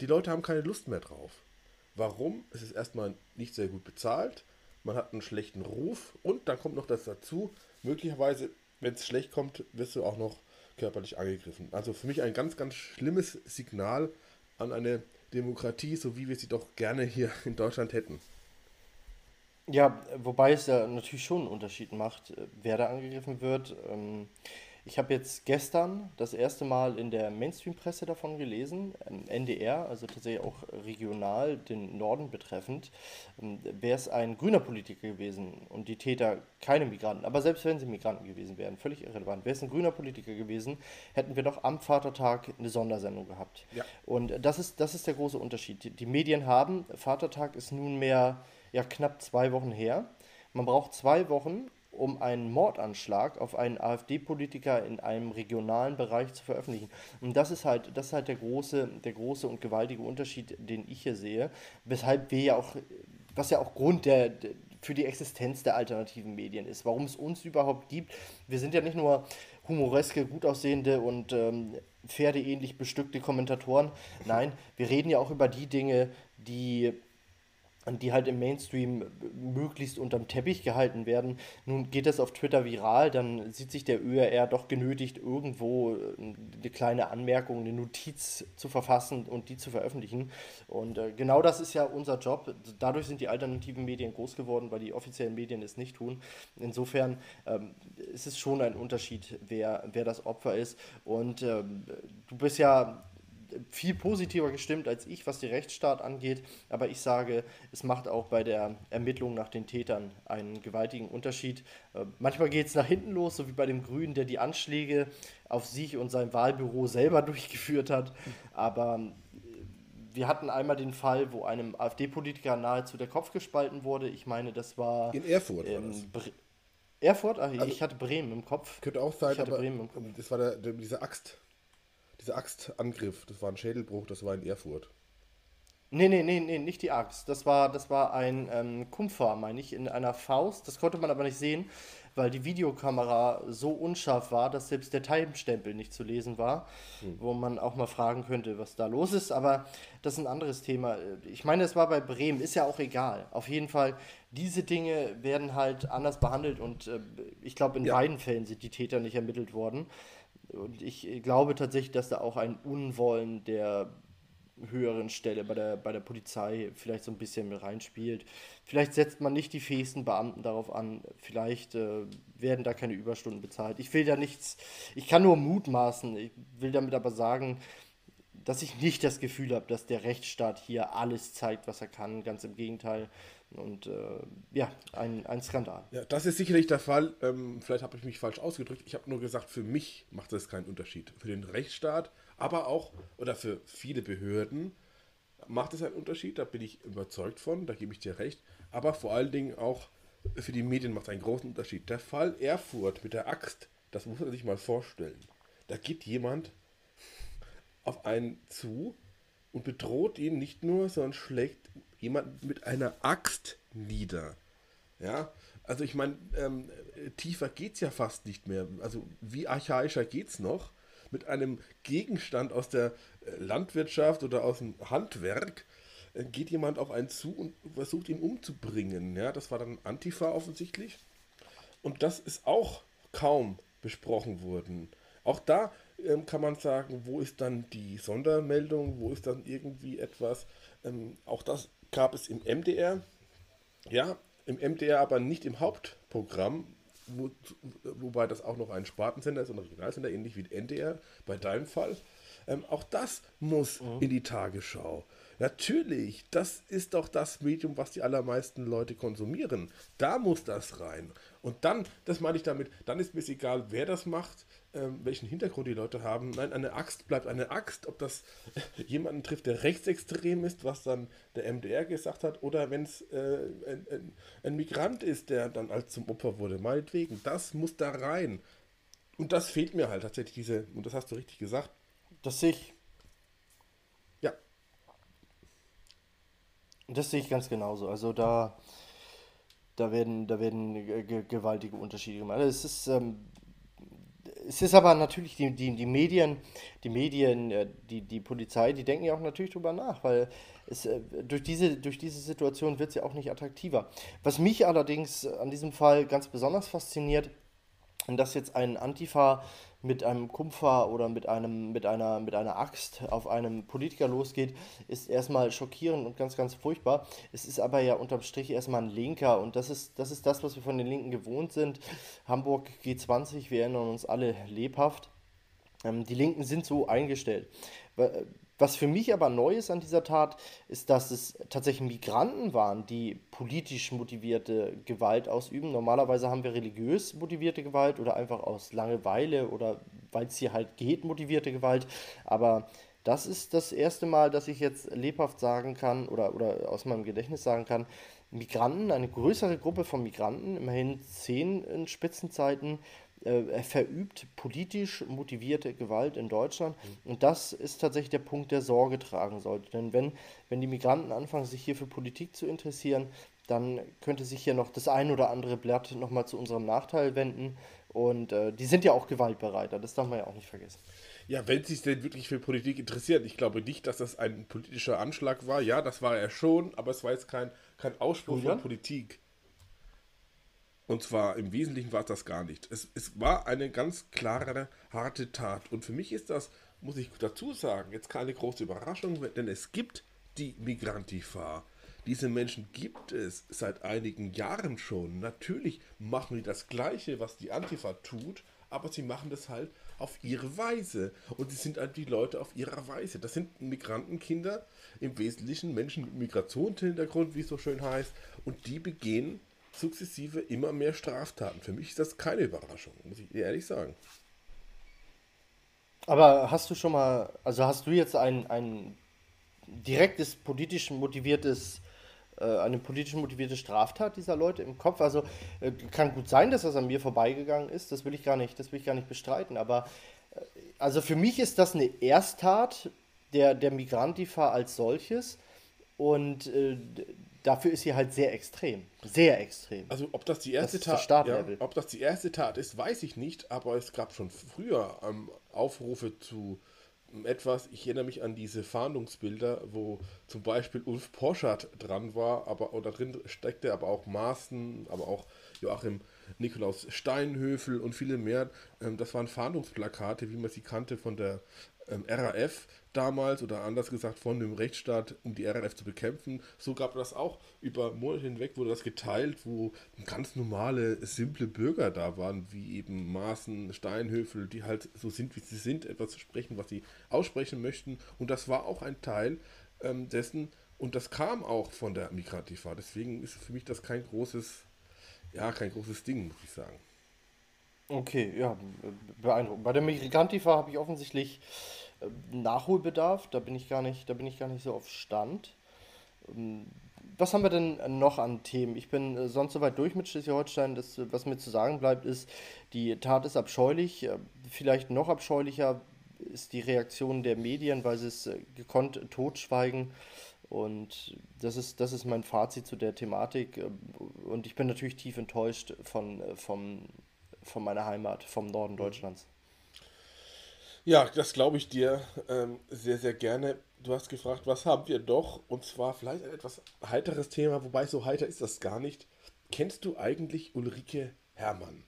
Die Leute haben keine Lust mehr drauf. Warum? Es ist erstmal nicht sehr gut bezahlt man hat einen schlechten Ruf und dann kommt noch das dazu, möglicherweise, wenn es schlecht kommt, wirst du auch noch körperlich angegriffen. Also für mich ein ganz, ganz schlimmes Signal an eine Demokratie, so wie wir sie doch gerne hier in Deutschland hätten. Ja, wobei es ja natürlich schon einen Unterschied macht, wer da angegriffen wird. Ähm, ich habe jetzt gestern das erste Mal in der Mainstream-Presse davon gelesen, NDR, also tatsächlich auch regional den Norden betreffend, ähm, wäre es ein grüner Politiker gewesen und die Täter keine Migranten, aber selbst wenn sie Migranten gewesen wären, völlig irrelevant, wäre es ein grüner Politiker gewesen, hätten wir doch am Vatertag eine Sondersendung gehabt. Ja. Und das ist, das ist der große Unterschied. Die Medien haben, Vatertag ist nunmehr ja, knapp zwei Wochen her. Man braucht zwei Wochen, um einen Mordanschlag auf einen AfD-Politiker in einem regionalen Bereich zu veröffentlichen. Und das ist halt, das ist halt der große, der große und gewaltige Unterschied, den ich hier sehe, weshalb wir ja auch, was ja auch Grund der, für die Existenz der alternativen Medien ist, warum es uns überhaupt gibt. Wir sind ja nicht nur humoreske, gut aussehende und ähm, pferdeähnlich bestückte Kommentatoren. Nein, wir reden ja auch über die Dinge, die die halt im Mainstream möglichst unterm Teppich gehalten werden. Nun geht das auf Twitter viral, dann sieht sich der ÖRR doch genötigt, irgendwo äh, eine kleine Anmerkung, eine Notiz zu verfassen und die zu veröffentlichen. Und äh, genau das ist ja unser Job. Dadurch sind die alternativen Medien groß geworden, weil die offiziellen Medien es nicht tun. Insofern ähm, ist es schon ein Unterschied, wer, wer das Opfer ist. Und ähm, du bist ja viel positiver gestimmt als ich, was den Rechtsstaat angeht. Aber ich sage, es macht auch bei der Ermittlung nach den Tätern einen gewaltigen Unterschied. Äh, manchmal geht es nach hinten los, so wie bei dem Grünen, der die Anschläge auf sich und sein Wahlbüro selber durchgeführt hat. Aber äh, wir hatten einmal den Fall, wo einem AfD-Politiker nahezu der Kopf gespalten wurde. Ich meine, das war. In Erfurt. Ähm, war das. Erfurt? Ach, also, ich hatte Bremen im Kopf. Könnte auch sein, ich hatte aber Bremen im Kopf. das war der, der, diese Axt dieser Axtangriff, das war ein Schädelbruch, das war in Erfurt. Nee, nee, nee, nee, nicht die Axt. Das war, das war ein ähm, Kumpfer, meine ich, in einer Faust. Das konnte man aber nicht sehen, weil die Videokamera so unscharf war, dass selbst der Timestempel nicht zu lesen war. Hm. Wo man auch mal fragen könnte, was da los ist. Aber das ist ein anderes Thema. Ich meine, es war bei Bremen, ist ja auch egal. Auf jeden Fall, diese Dinge werden halt anders behandelt und äh, ich glaube, in ja. beiden Fällen sind die Täter nicht ermittelt worden. Und ich glaube tatsächlich, dass da auch ein Unwollen der höheren Stelle, bei der, bei der Polizei vielleicht so ein bisschen mit reinspielt. Vielleicht setzt man nicht die fähigsten Beamten darauf an, vielleicht äh, werden da keine Überstunden bezahlt. Ich will da nichts, ich kann nur mutmaßen, ich will damit aber sagen, dass ich nicht das Gefühl habe, dass der Rechtsstaat hier alles zeigt, was er kann. Ganz im Gegenteil. Und äh, ja, ein, ein Skandal. Ja, das ist sicherlich der Fall. Ähm, vielleicht habe ich mich falsch ausgedrückt. Ich habe nur gesagt, für mich macht das keinen Unterschied. Für den Rechtsstaat, aber auch, oder für viele Behörden macht es einen Unterschied. Da bin ich überzeugt von, da gebe ich dir recht. Aber vor allen Dingen auch für die Medien macht es einen großen Unterschied. Der Fall Erfurt mit der Axt, das muss man sich mal vorstellen. Da geht jemand auf einen zu und bedroht ihn nicht nur, sondern schlägt jemand mit einer Axt nieder. Ja, also ich meine, ähm, tiefer geht es ja fast nicht mehr. Also wie archaischer geht es noch? Mit einem Gegenstand aus der äh, Landwirtschaft oder aus dem Handwerk äh, geht jemand auf einen zu und versucht ihn umzubringen. Ja, das war dann Antifa offensichtlich. Und das ist auch kaum besprochen worden. Auch da ähm, kann man sagen, wo ist dann die Sondermeldung, wo ist dann irgendwie etwas. Ähm, auch das gab es im MDR. Ja, im MDR, aber nicht im Hauptprogramm, wo, wobei das auch noch ein Spartensender ist und ein Regionalsender, ähnlich wie NDR bei deinem Fall. Ähm, auch das muss mhm. in die Tagesschau. Natürlich, das ist doch das Medium, was die allermeisten Leute konsumieren. Da muss das rein. Und dann, das meine ich damit, dann ist mir egal, wer das macht ähm, welchen Hintergrund die Leute haben. Nein, eine Axt bleibt eine Axt, ob das jemanden trifft, der rechtsextrem ist, was dann der MDR gesagt hat, oder wenn es äh, ein, ein, ein, Migrant ist, der dann als zum Opfer wurde. Meinetwegen, das muss da rein. Und das fehlt mir halt tatsächlich, diese, und das hast du richtig gesagt. Das sehe ich. Das sehe ich ganz genauso. Also da da werden, da werden gewaltige Unterschiede gemacht. Also es ist, ähm, es ist aber natürlich die, die, die Medien, die Medien, äh, die, die Polizei, die denken ja auch natürlich drüber nach, weil es, äh, durch, diese, durch diese Situation wird es ja auch nicht attraktiver. Was mich allerdings an diesem Fall ganz besonders fasziniert, dass jetzt ein Antifa mit einem Kumpfer oder mit, einem, mit, einer, mit einer Axt auf einem Politiker losgeht, ist erstmal schockierend und ganz, ganz furchtbar. Es ist aber ja unterm Strich erstmal ein Linker und das ist, das ist das, was wir von den Linken gewohnt sind. Hamburg G20, wir erinnern uns alle lebhaft. Ähm, die Linken sind so eingestellt. Was für mich aber neu ist an dieser Tat, ist, dass es tatsächlich Migranten waren, die politisch motivierte Gewalt ausüben. Normalerweise haben wir religiös motivierte Gewalt oder einfach aus Langeweile oder weil es hier halt geht, motivierte Gewalt. Aber das ist das erste Mal, dass ich jetzt lebhaft sagen kann oder, oder aus meinem Gedächtnis sagen kann, Migranten, eine größere Gruppe von Migranten, immerhin zehn in Spitzenzeiten, äh, verübt politisch motivierte Gewalt in Deutschland. Mhm. Und das ist tatsächlich der Punkt, der Sorge tragen sollte. Denn wenn, wenn die Migranten anfangen, sich hier für Politik zu interessieren, dann könnte sich hier noch das ein oder andere Blatt nochmal zu unserem Nachteil wenden. Und äh, die sind ja auch gewaltbereiter, das darf man ja auch nicht vergessen. Ja, wenn sie sich denn wirklich für Politik interessieren. Ich glaube nicht, dass das ein politischer Anschlag war. Ja, das war er schon, aber es war jetzt kein, kein Ausspruch von Politik. Und zwar im Wesentlichen war es das gar nicht. Es, es war eine ganz klare, harte Tat. Und für mich ist das, muss ich dazu sagen, jetzt keine große Überraschung, denn es gibt die Migrantifa. Diese Menschen gibt es seit einigen Jahren schon. Natürlich machen die das Gleiche, was die Antifa tut, aber sie machen das halt auf ihre Weise. Und sie sind halt die Leute auf ihrer Weise. Das sind Migrantenkinder, im Wesentlichen Menschen mit Migrationshintergrund, wie es so schön heißt. Und die begehen sukzessive immer mehr Straftaten. Für mich ist das keine Überraschung, muss ich ehrlich sagen. Aber hast du schon mal, also hast du jetzt ein, ein direktes politisch motiviertes, äh, eine politisch motivierte Straftat dieser Leute im Kopf? Also äh, kann gut sein, dass das an mir vorbeigegangen ist, das will ich gar nicht, das will ich gar nicht bestreiten, aber äh, also für mich ist das eine Ersttat der, der Migrantifa als solches und äh, dafür ist sie halt sehr extrem. Sehr extrem. Also ob das die erste das Tat ja, ob das die erste Tat ist, weiß ich nicht, aber es gab schon früher ähm, Aufrufe zu etwas, ich erinnere mich an diese Fahndungsbilder, wo zum Beispiel Ulf Porschert dran war, aber oder drin steckte aber auch Maaßen, aber auch Joachim Nikolaus Steinhöfel und viele mehr. Ähm, das waren Fahndungsplakate, wie man sie kannte von der ähm, RAF damals oder anders gesagt von dem Rechtsstaat, um die RAF zu bekämpfen. So gab das auch über Monate hinweg, wurde das geteilt, wo ganz normale, simple Bürger da waren, wie eben Maaßen, Steinhöfel, die halt so sind, wie sie sind, etwas zu sprechen, was sie aussprechen möchten. Und das war auch ein Teil ähm, dessen, und das kam auch von der Migrantifa. Deswegen ist für mich das kein großes, ja, kein großes Ding, muss ich sagen. Okay, ja, beeindruckend. Bei der Migrantifa habe ich offensichtlich äh, Nachholbedarf. Da bin ich gar nicht, da bin ich gar nicht so auf Stand. Ähm, was haben wir denn noch an Themen? Ich bin äh, sonst soweit durch mit Schleswig-Holstein. Das, was mir zu sagen bleibt, ist, die Tat ist abscheulich. Äh, vielleicht noch abscheulicher ist die Reaktion der Medien, weil sie es gekonnt totschweigen. Und das ist, das ist mein Fazit zu der Thematik. Und ich bin natürlich tief enttäuscht von, vom, von meiner Heimat, vom Norden Deutschlands. Ja, das glaube ich dir ähm, sehr, sehr gerne. Du hast gefragt, was haben wir doch? Und zwar vielleicht ein etwas heiteres Thema, wobei so heiter ist das gar nicht. Kennst du eigentlich Ulrike Herrmann?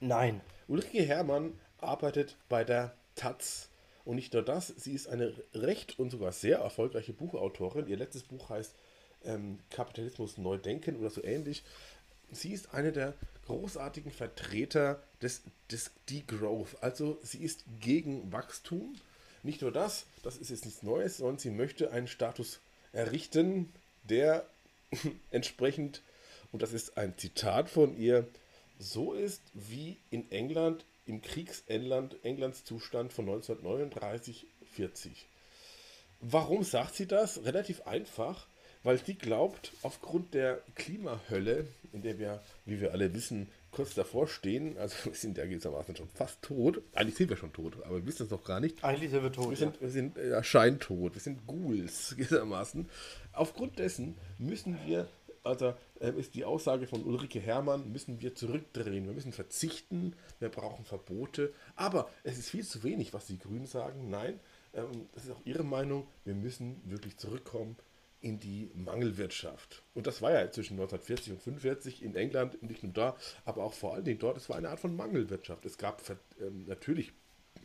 Nein. Ulrike Herrmann arbeitet bei der Taz und nicht nur das, sie ist eine recht und sogar sehr erfolgreiche Buchautorin. Ihr letztes Buch heißt ähm, Kapitalismus neu denken oder so ähnlich. Sie ist eine der großartigen Vertreter des, des Degrowth. Also sie ist gegen Wachstum. Nicht nur das, das ist jetzt nichts Neues, sondern sie möchte einen Status errichten, der entsprechend, und das ist ein Zitat von ihr, so ist wie in England im Kriegsengland Englands Zustand von 1939, 40. Warum sagt sie das? Relativ einfach, weil sie glaubt, aufgrund der Klimahölle, in der wir, wie wir alle wissen, kurz davor stehen, also wir sind ja gewissermaßen schon fast tot. Eigentlich sind wir schon tot, aber wir wissen es noch gar nicht. Eigentlich sind wir tot. Wir sind, wir sind äh, scheintot, wir sind Ghouls gewissermaßen. Aufgrund dessen müssen wir also äh, ist die Aussage von Ulrike Herrmann, müssen wir zurückdrehen, wir müssen verzichten, wir brauchen Verbote. Aber es ist viel zu wenig, was die Grünen sagen. Nein, ähm, das ist auch ihre Meinung, wir müssen wirklich zurückkommen in die Mangelwirtschaft. Und das war ja zwischen 1940 und 1945 in England, nicht nur da, aber auch vor allen Dingen dort, es war eine Art von Mangelwirtschaft. Es gab ähm, natürlich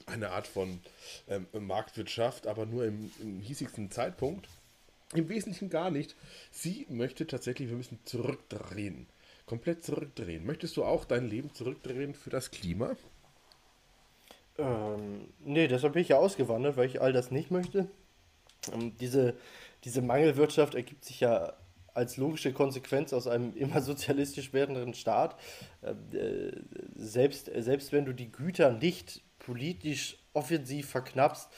eine Art von ähm, Marktwirtschaft, aber nur im, im hiesigsten Zeitpunkt. Im Wesentlichen gar nicht. Sie möchte tatsächlich, wir müssen zurückdrehen. Komplett zurückdrehen. Möchtest du auch dein Leben zurückdrehen für das Klima? Ähm, nee, deshalb bin ich ja ausgewandert, weil ich all das nicht möchte. Ähm, diese, diese Mangelwirtschaft ergibt sich ja als logische Konsequenz aus einem immer sozialistisch werdenden Staat. Ähm, äh, selbst, selbst wenn du die Güter nicht politisch offensiv verknappst,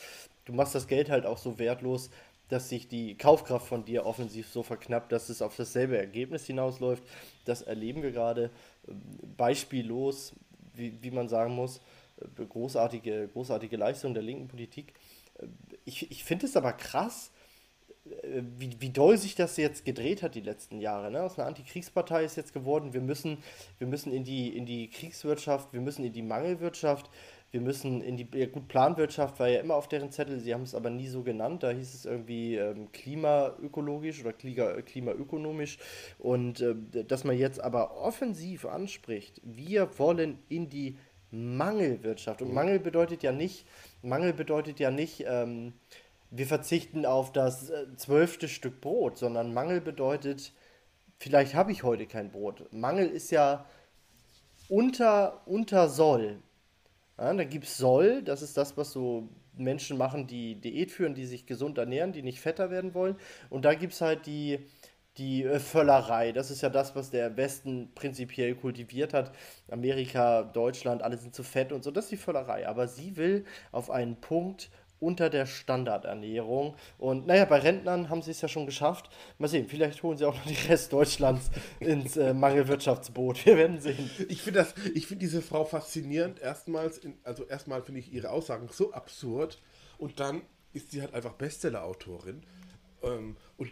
du machst das Geld halt auch so wertlos, dass sich die Kaufkraft von dir offensiv so verknappt, dass es auf dasselbe Ergebnis hinausläuft. Das erleben wir gerade ähm, beispiellos, wie, wie man sagen muss. Äh, großartige, großartige Leistung der linken Politik. Äh, ich, ich finde es aber krass, äh, wie, wie doll sich das jetzt gedreht hat die letzten Jahre. Ne? Aus einer Antikriegspartei ist jetzt geworden, wir müssen, wir müssen in, die, in die Kriegswirtschaft, wir müssen in die Mangelwirtschaft, wir müssen in die, ja gut, Planwirtschaft war ja immer auf deren Zettel, sie haben es aber nie so genannt, da hieß es irgendwie ähm, klimaökologisch oder klima, klimaökonomisch und äh, dass man jetzt aber offensiv anspricht, wir wollen in die Mangelwirtschaft und mhm. Mangel bedeutet ja nicht, Mangel bedeutet ja nicht, ähm, wir verzichten auf das äh, zwölfte Stück Brot, sondern Mangel bedeutet, vielleicht habe ich heute kein Brot. Mangel ist ja unter, unter soll. Ja, da gibt es Soll, das ist das, was so Menschen machen, die Diät führen, die sich gesund ernähren, die nicht fetter werden wollen. Und da gibt es halt die, die äh, Völlerei. Das ist ja das, was der Westen prinzipiell kultiviert hat. Amerika, Deutschland, alle sind zu fett und so. Das ist die Völlerei. Aber sie will auf einen Punkt unter der Standardernährung. Und naja, bei Rentnern haben sie es ja schon geschafft. Mal sehen, vielleicht holen sie auch noch die Rest Deutschlands ins äh, Mangelwirtschaftsboot. Wir werden sehen. Ich finde find diese Frau faszinierend. Erstmals, in, also erstmal finde ich ihre Aussagen so absurd und dann ist sie halt einfach Bestseller-Autorin. Ähm, und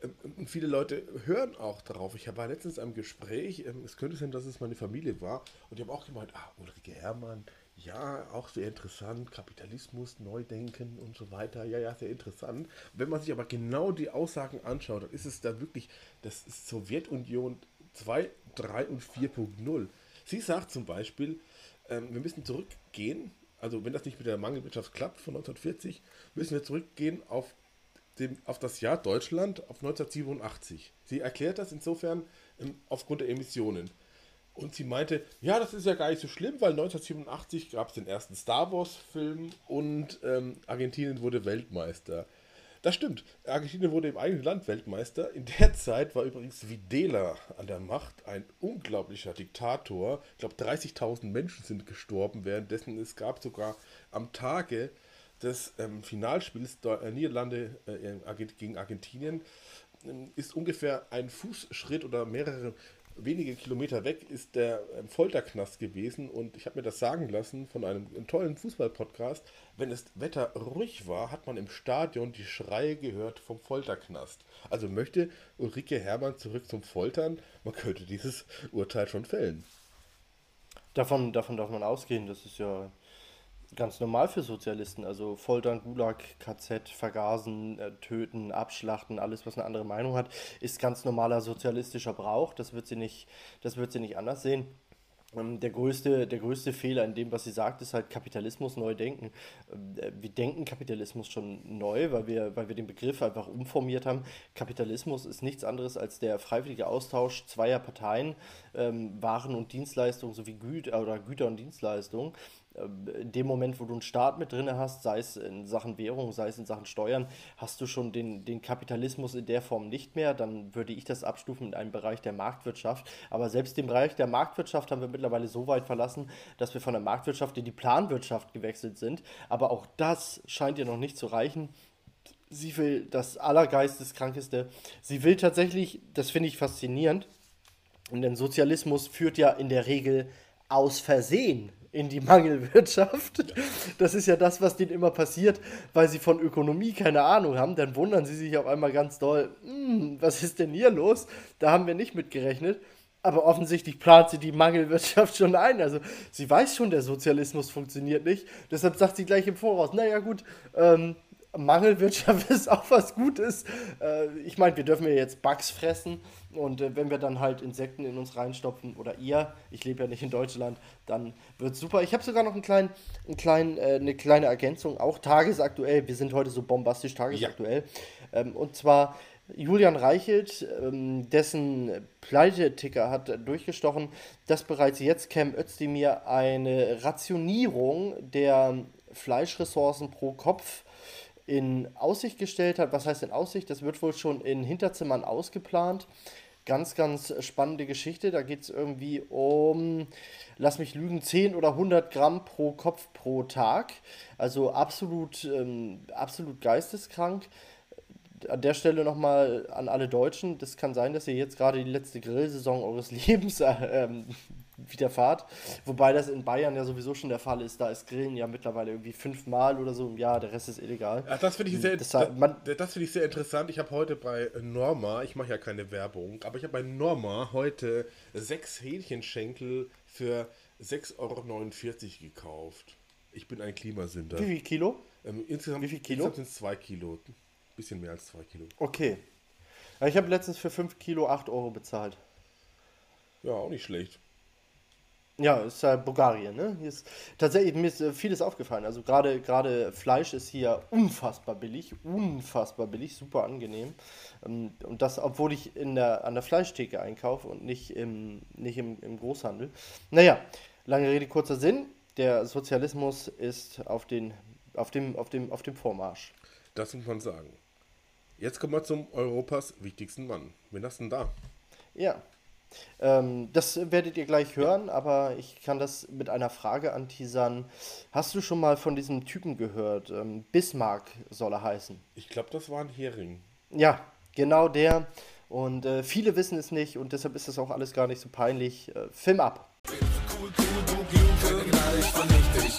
äh, und viele Leute hören auch darauf. Ich war letztens in einem Gespräch, ähm, es könnte sein, dass es meine Familie war, und die haben auch gemeint, ah, Ulrike Herrmann, ja, auch sehr interessant, Kapitalismus, Neudenken und so weiter, ja, ja, sehr interessant. Wenn man sich aber genau die Aussagen anschaut, dann ist es da wirklich, das ist Sowjetunion 2, 3 und 4.0. Sie sagt zum Beispiel, ähm, wir müssen zurückgehen also wenn das nicht mit der Mangelwirtschaft klappt von 1940, müssen wir zurückgehen auf, dem, auf das Jahr Deutschland, auf 1987. Sie erklärt das insofern ähm, aufgrund der Emissionen. Und sie meinte, ja, das ist ja gar nicht so schlimm, weil 1987 gab es den ersten Star Wars-Film und ähm, Argentinien wurde Weltmeister. Das stimmt. Argentinien wurde im eigenen Land Weltmeister. In der Zeit war übrigens Videla an der Macht, ein unglaublicher Diktator. Ich glaube, 30.000 Menschen sind gestorben währenddessen. Es gab sogar am Tage des ähm, Finalspiels der Niederlande äh, gegen Argentinien ähm, ist ungefähr ein Fußschritt oder mehrere wenige Kilometer weg ist der Folterknast gewesen und ich habe mir das sagen lassen von einem, einem tollen Fußballpodcast. Wenn das Wetter ruhig war, hat man im Stadion die Schreie gehört vom Folterknast. Also möchte Ulrike Hermann zurück zum Foltern, man könnte dieses Urteil schon fällen. Davon, davon darf man ausgehen, das ist ja ganz normal für Sozialisten. Also Foltern, Gulag, KZ, Vergasen, äh, Töten, Abschlachten, alles, was eine andere Meinung hat, ist ganz normaler sozialistischer Brauch. Das wird sie nicht, das wird sie nicht anders sehen. Ähm, der größte, der größte Fehler in dem, was sie sagt, ist halt Kapitalismus neu denken. Ähm, äh, wir denken Kapitalismus schon neu, weil wir, weil wir den Begriff einfach umformiert haben. Kapitalismus ist nichts anderes als der freiwillige Austausch zweier Parteien, ähm, Waren und Dienstleistungen sowie Güter oder Güter und Dienstleistungen in dem Moment, wo du einen Staat mit drin hast, sei es in Sachen Währung, sei es in Sachen Steuern, hast du schon den, den Kapitalismus in der Form nicht mehr. Dann würde ich das abstufen in einem Bereich der Marktwirtschaft. Aber selbst den Bereich der Marktwirtschaft haben wir mittlerweile so weit verlassen, dass wir von der Marktwirtschaft in die Planwirtschaft gewechselt sind. Aber auch das scheint ihr noch nicht zu reichen. Sie will das Allergeisteskrankeste. Sie will tatsächlich, das finde ich faszinierend, der Sozialismus führt ja in der Regel aus Versehen in die Mangelwirtschaft. Das ist ja das, was denen immer passiert, weil sie von Ökonomie keine Ahnung haben. Dann wundern sie sich auf einmal ganz doll, hm, was ist denn hier los? Da haben wir nicht mit gerechnet. Aber offensichtlich plant sie die Mangelwirtschaft schon ein. Also sie weiß schon, der Sozialismus funktioniert nicht. Deshalb sagt sie gleich im Voraus, naja gut, ähm, Mangelwirtschaft ist auch was Gutes. Äh, ich meine, wir dürfen ja jetzt Bugs fressen und äh, wenn wir dann halt Insekten in uns reinstopfen oder ihr, ich lebe ja nicht in Deutschland, dann wird es super. Ich habe sogar noch einen kleinen, einen kleinen, äh, eine kleine Ergänzung, auch tagesaktuell. Wir sind heute so bombastisch tagesaktuell. Ja. Ähm, und zwar Julian Reichelt, ähm, dessen Pleiteticker hat durchgestochen, dass bereits jetzt Cam Özdemir eine Rationierung der Fleischressourcen pro Kopf in Aussicht gestellt hat. Was heißt in Aussicht? Das wird wohl schon in Hinterzimmern ausgeplant. Ganz, ganz spannende Geschichte. Da geht es irgendwie um, lass mich lügen, 10 oder 100 Gramm pro Kopf pro Tag. Also absolut, ähm, absolut geisteskrank. An der Stelle nochmal an alle Deutschen. Das kann sein, dass ihr jetzt gerade die letzte Grillsaison eures Lebens äh, ähm, widerfahrt. Wobei das in Bayern ja sowieso schon der Fall ist. Da ist Grillen ja mittlerweile irgendwie fünfmal oder so im Jahr, der Rest ist illegal. Ja, das finde ich, sehr, Deshalb, man, das find ich sehr interessant. Ich habe heute bei Norma, ich mache ja keine Werbung, aber ich habe bei Norma heute sechs Hähnchenschenkel für 6,49 Euro gekauft. Ich bin ein Klimasünder. Wie viel Kilo? Ähm, insgesamt, Wie viel Kilo? Insgesamt sind es zwei Kilo. Bisschen mehr als zwei Kilo. Okay. ich habe letztens für 5 Kilo 8 Euro bezahlt. Ja, auch nicht schlecht. Ja, ist ja Bulgarien, ne? Hier ist, tatsächlich, mir ist äh, vieles aufgefallen. Also gerade gerade Fleisch ist hier unfassbar billig, unfassbar billig, super angenehm. Ähm, und das, obwohl ich in der, an der Fleischtheke einkaufe und nicht im, nicht im, im Großhandel. Naja, lange Rede, kurzer Sinn. Der Sozialismus ist auf, den, auf, dem, auf, dem, auf dem Vormarsch. Das muss man sagen. Jetzt kommen wir zum Europas wichtigsten Mann. Wen hast du denn da? Ja, ähm, das werdet ihr gleich hören, aber ich kann das mit einer Frage anteasern. Hast du schon mal von diesem Typen gehört? Ähm, Bismarck soll er heißen. Ich glaube, das war ein Hering. Ja, genau der. Und äh, viele wissen es nicht und deshalb ist das auch alles gar nicht so peinlich. Äh, Film ab. Cool, cool, du Glute, ich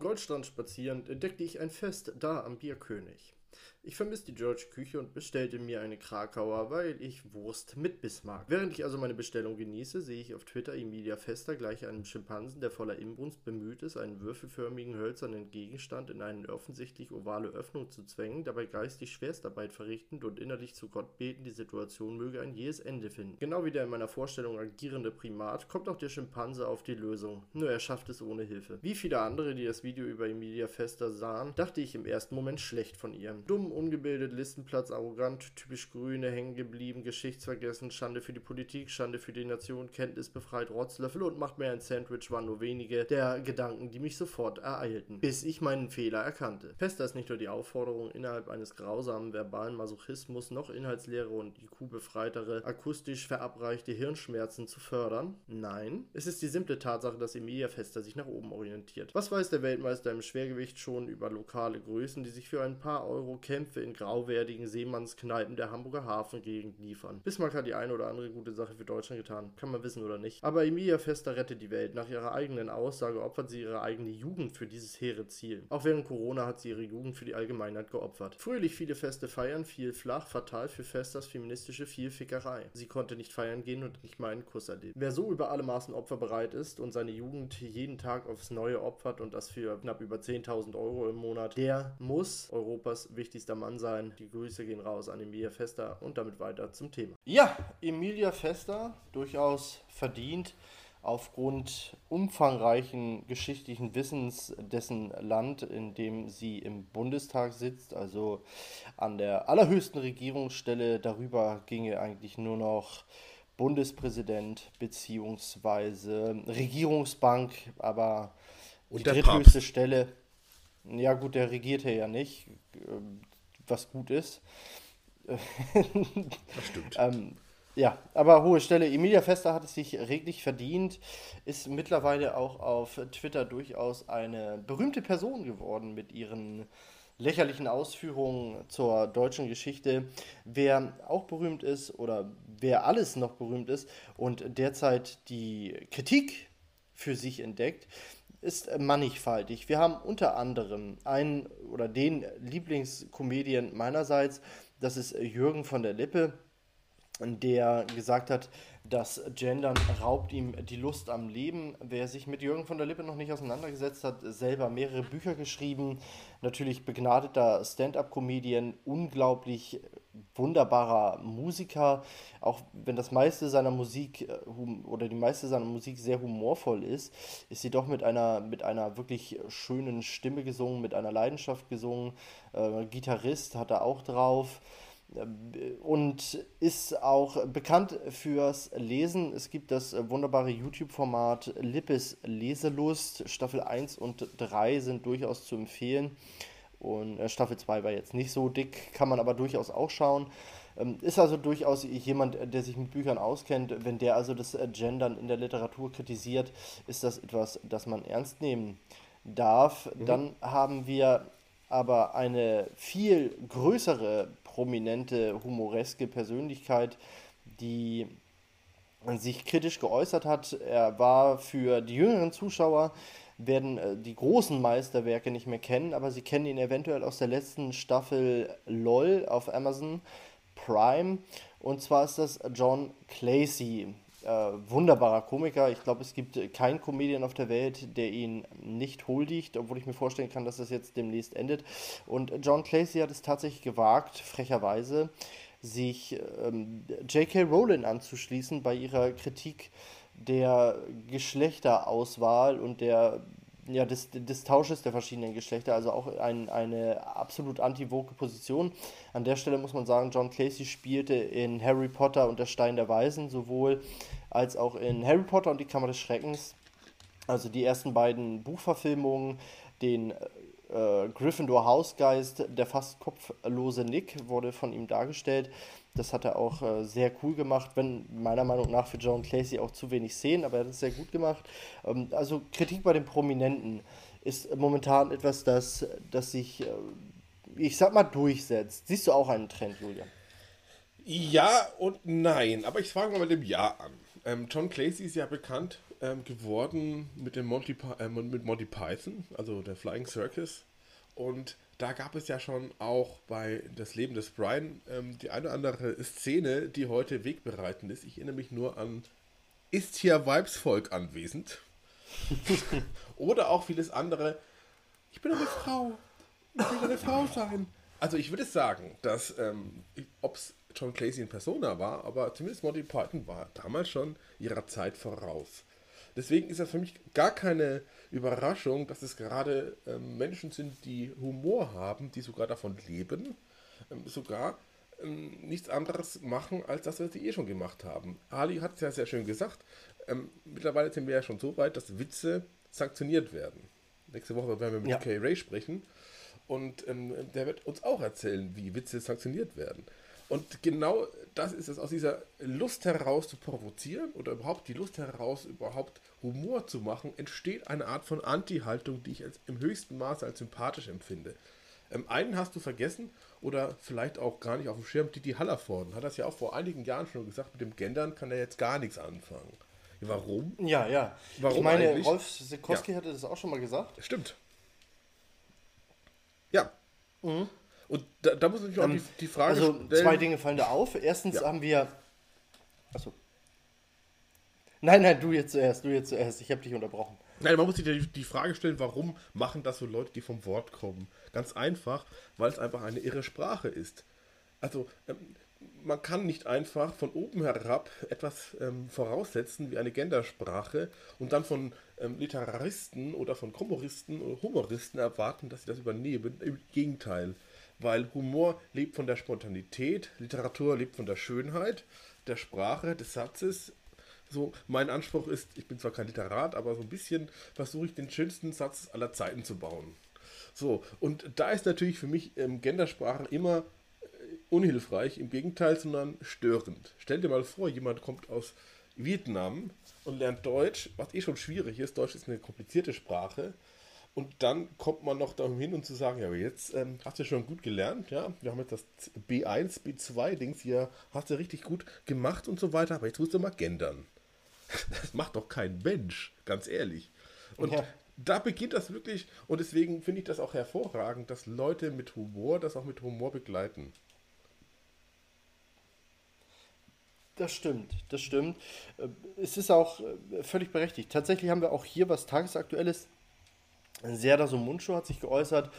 Goldstrand spazierend entdeckte ich ein Fest da am Bierkönig. Ich vermisse die George Küche und bestellte mir eine Krakauer, weil ich Wurst mit Bismarck. Während ich also meine Bestellung genieße, sehe ich auf Twitter Emilia Fester gleich einem Schimpansen, der voller Inbrunst bemüht ist, einen würfelförmigen hölzernen Gegenstand in eine offensichtlich ovale Öffnung zu zwängen, dabei geistig Schwerstarbeit verrichtend und innerlich zu Gott beten, die Situation möge ein jähes Ende finden. Genau wie der in meiner Vorstellung agierende Primat kommt auch der Schimpanse auf die Lösung, nur er schafft es ohne Hilfe. Wie viele andere, die das Video über Emilia Fester sahen, dachte ich im ersten Moment schlecht von ihr. Dumm ungebildet, Listenplatz, arrogant, typisch Grüne, hängen geblieben, geschichtsvergessen, Schande für die Politik, Schande für die Nation, Kenntnis befreit, Rotzlöffel und macht mir ein Sandwich waren nur wenige der Gedanken, die mich sofort ereilten, bis ich meinen Fehler erkannte. Fester ist nicht nur die Aufforderung, innerhalb eines grausamen verbalen Masochismus noch inhaltsleere und IQ-befreitere, akustisch verabreichte Hirnschmerzen zu fördern. Nein, es ist die simple Tatsache, dass Emilia Fester sich nach oben orientiert. Was weiß der Weltmeister im Schwergewicht schon über lokale Größen, die sich für ein paar Euro kämpfen Kämpfe in grauwertigen Seemannskneipen der Hamburger Hafengegend liefern. Bismarck hat die eine oder andere gute Sache für Deutschland getan, kann man wissen oder nicht. Aber Emilia Fester rettet die Welt. Nach ihrer eigenen Aussage opfert sie ihre eigene Jugend für dieses hehre Ziel. Auch während Corona hat sie ihre Jugend für die Allgemeinheit geopfert. Fröhlich viele Feste feiern, viel flach, fatal für Festers feministische Vielfickerei. Sie konnte nicht feiern gehen und nicht mal einen Kuss erleben. Wer so über alle Maßen opferbereit ist und seine Jugend jeden Tag aufs Neue opfert und das für knapp über 10.000 Euro im Monat, der muss Europas wichtigster wichtigster Mann sein. Die Grüße gehen raus an Emilia Fester und damit weiter zum Thema. Ja, Emilia Fester, durchaus verdient aufgrund umfangreichen geschichtlichen Wissens dessen Land, in dem sie im Bundestag sitzt, also an der allerhöchsten Regierungsstelle. Darüber ginge eigentlich nur noch Bundespräsident bzw. Regierungsbank, aber Und die dritthöchste Papst. Stelle. Ja gut, der regierte ja nicht was gut ist. Das stimmt. ähm, ja, aber hohe Stelle. Emilia Fester hat es sich reglich verdient, ist mittlerweile auch auf Twitter durchaus eine berühmte Person geworden mit ihren lächerlichen Ausführungen zur deutschen Geschichte. Wer auch berühmt ist oder wer alles noch berühmt ist und derzeit die Kritik für sich entdeckt, ist mannigfaltig. Wir haben unter anderem einen oder den Lieblingskomedien meinerseits, das ist Jürgen von der Lippe, der gesagt hat, das Gendern raubt ihm die Lust am Leben. Wer sich mit Jürgen von der Lippe noch nicht auseinandergesetzt hat, selber mehrere Bücher geschrieben, natürlich begnadeter Stand-up-Comedian, unglaublich wunderbarer Musiker, auch wenn das meiste seiner Musik äh, oder die meiste seiner Musik sehr humorvoll ist, ist sie doch mit einer, mit einer wirklich schönen Stimme gesungen, mit einer Leidenschaft gesungen. Äh, Gitarrist hat er auch drauf und ist auch bekannt fürs Lesen. Es gibt das wunderbare YouTube-Format Lippes Leselust. Staffel 1 und 3 sind durchaus zu empfehlen. Und äh, Staffel 2 war jetzt nicht so dick, kann man aber durchaus auch schauen. Ähm, ist also durchaus jemand, der sich mit Büchern auskennt. Wenn der also das Gendern in der Literatur kritisiert, ist das etwas, das man ernst nehmen darf. Mhm. Dann haben wir aber eine viel größere prominente, humoreske Persönlichkeit, die sich kritisch geäußert hat. Er war für die jüngeren Zuschauer, werden äh, die großen Meisterwerke nicht mehr kennen, aber sie kennen ihn eventuell aus der letzten Staffel LOL auf Amazon Prime. Und zwar ist das John Clancy. Äh, wunderbarer Komiker. Ich glaube, es gibt keinen Comedian auf der Welt, der ihn nicht huldigt, obwohl ich mir vorstellen kann, dass das jetzt demnächst endet. Und John Clancy hat es tatsächlich gewagt, frecherweise, sich ähm, J.K. Rowling anzuschließen bei ihrer Kritik der Geschlechterauswahl und der ja, des, des Tausches der verschiedenen Geschlechter, also auch ein, eine absolut anti-vogue Position. An der Stelle muss man sagen, John Clancy spielte in Harry Potter und der Stein der Weisen sowohl als auch in Harry Potter und die Kammer des Schreckens. Also die ersten beiden Buchverfilmungen, den äh, Gryffindor Hausgeist, der fast kopflose Nick wurde von ihm dargestellt. Das hat er auch äh, sehr cool gemacht, wenn meiner Meinung nach für John Clancy auch zu wenig Szenen, aber er hat es sehr gut gemacht. Ähm, also Kritik bei den Prominenten ist momentan etwas, das, das sich, äh, ich sag mal, durchsetzt. Siehst du auch einen Trend, Julian? Ja und nein, aber ich fange mal mit dem Ja an. Ähm, John Clancy ist ja bekannt ähm, geworden mit, dem Monty, äh, mit Monty Python, also der Flying Circus. Und da gab es ja schon auch bei Das Leben des Brian ähm, die eine oder andere Szene, die heute wegbereitend ist. Ich erinnere mich nur an Ist hier Weibsvolk anwesend? oder auch vieles andere. Ich bin eine Frau. Ich will eine Frau sein. Also ich würde sagen, dass, ähm, ob es John Clancy in Persona war, aber zumindest Monty Python war damals schon ihrer Zeit voraus. Deswegen ist das für mich gar keine Überraschung, dass es gerade ähm, Menschen sind, die Humor haben, die sogar davon leben, ähm, sogar ähm, nichts anderes machen, als das, was sie eh schon gemacht haben. Ali hat es ja sehr schön gesagt. Ähm, mittlerweile sind wir ja schon so weit, dass Witze sanktioniert werden. Nächste Woche werden wir mit ja. Kay Ray sprechen. Und ähm, der wird uns auch erzählen, wie Witze sanktioniert werden. Und genau das ist es, aus dieser Lust heraus zu provozieren oder überhaupt die Lust heraus, überhaupt Humor zu machen, entsteht eine Art von Anti-Haltung, die ich als, im höchsten Maße als sympathisch empfinde. Ähm, einen hast du vergessen oder vielleicht auch gar nicht auf dem Schirm, Didi Hallervorden hat das ja auch vor einigen Jahren schon gesagt, mit dem Gendern kann er jetzt gar nichts anfangen. Warum? Ja, ja. Warum ich meine, eigentlich? Rolf Sikowski ja. hatte das auch schon mal gesagt. Stimmt. Ja. Mhm. Und da, da muss ich auch ähm, die, die, Frage also stellen. Also zwei Dinge fallen da auf. Erstens ja. haben wir. Achso. Nein, nein, du jetzt zuerst, du jetzt zuerst. Ich habe dich unterbrochen. Nein, man muss sich die, die Frage stellen, warum machen das so Leute, die vom Wort kommen? Ganz einfach, weil es einfach eine irre Sprache ist. Also, ähm, man kann nicht einfach von oben herab etwas ähm, voraussetzen wie eine Gendersprache und dann von ähm, Literaristen oder von Komoristen oder Humoristen erwarten, dass sie das übernehmen. Im Gegenteil, weil Humor lebt von der Spontanität, Literatur lebt von der Schönheit der Sprache, des Satzes. So, mein Anspruch ist, ich bin zwar kein Literat, aber so ein bisschen versuche ich den schönsten Satz aller Zeiten zu bauen. So, und da ist natürlich für mich ähm, Gendersprache immer unhilfreich, im Gegenteil, sondern störend. Stell dir mal vor, jemand kommt aus Vietnam und lernt Deutsch, was eh schon schwierig ist. Deutsch ist eine komplizierte Sprache. Und dann kommt man noch dahin hin und zu sagen, ja, aber jetzt ähm, hast du schon gut gelernt, ja. Wir haben jetzt das B1, B2-Dings hier, hast du richtig gut gemacht und so weiter, aber jetzt musst du mal gendern. Das macht doch kein Mensch, ganz ehrlich. Und ja. da beginnt das wirklich, und deswegen finde ich das auch hervorragend, dass Leute mit Humor das auch mit Humor begleiten. Das stimmt, das stimmt. Äh, es ist auch äh, völlig berechtigt. Tatsächlich haben wir auch hier was Tagesaktuelles. Serda so Mundschuh hat sich geäußert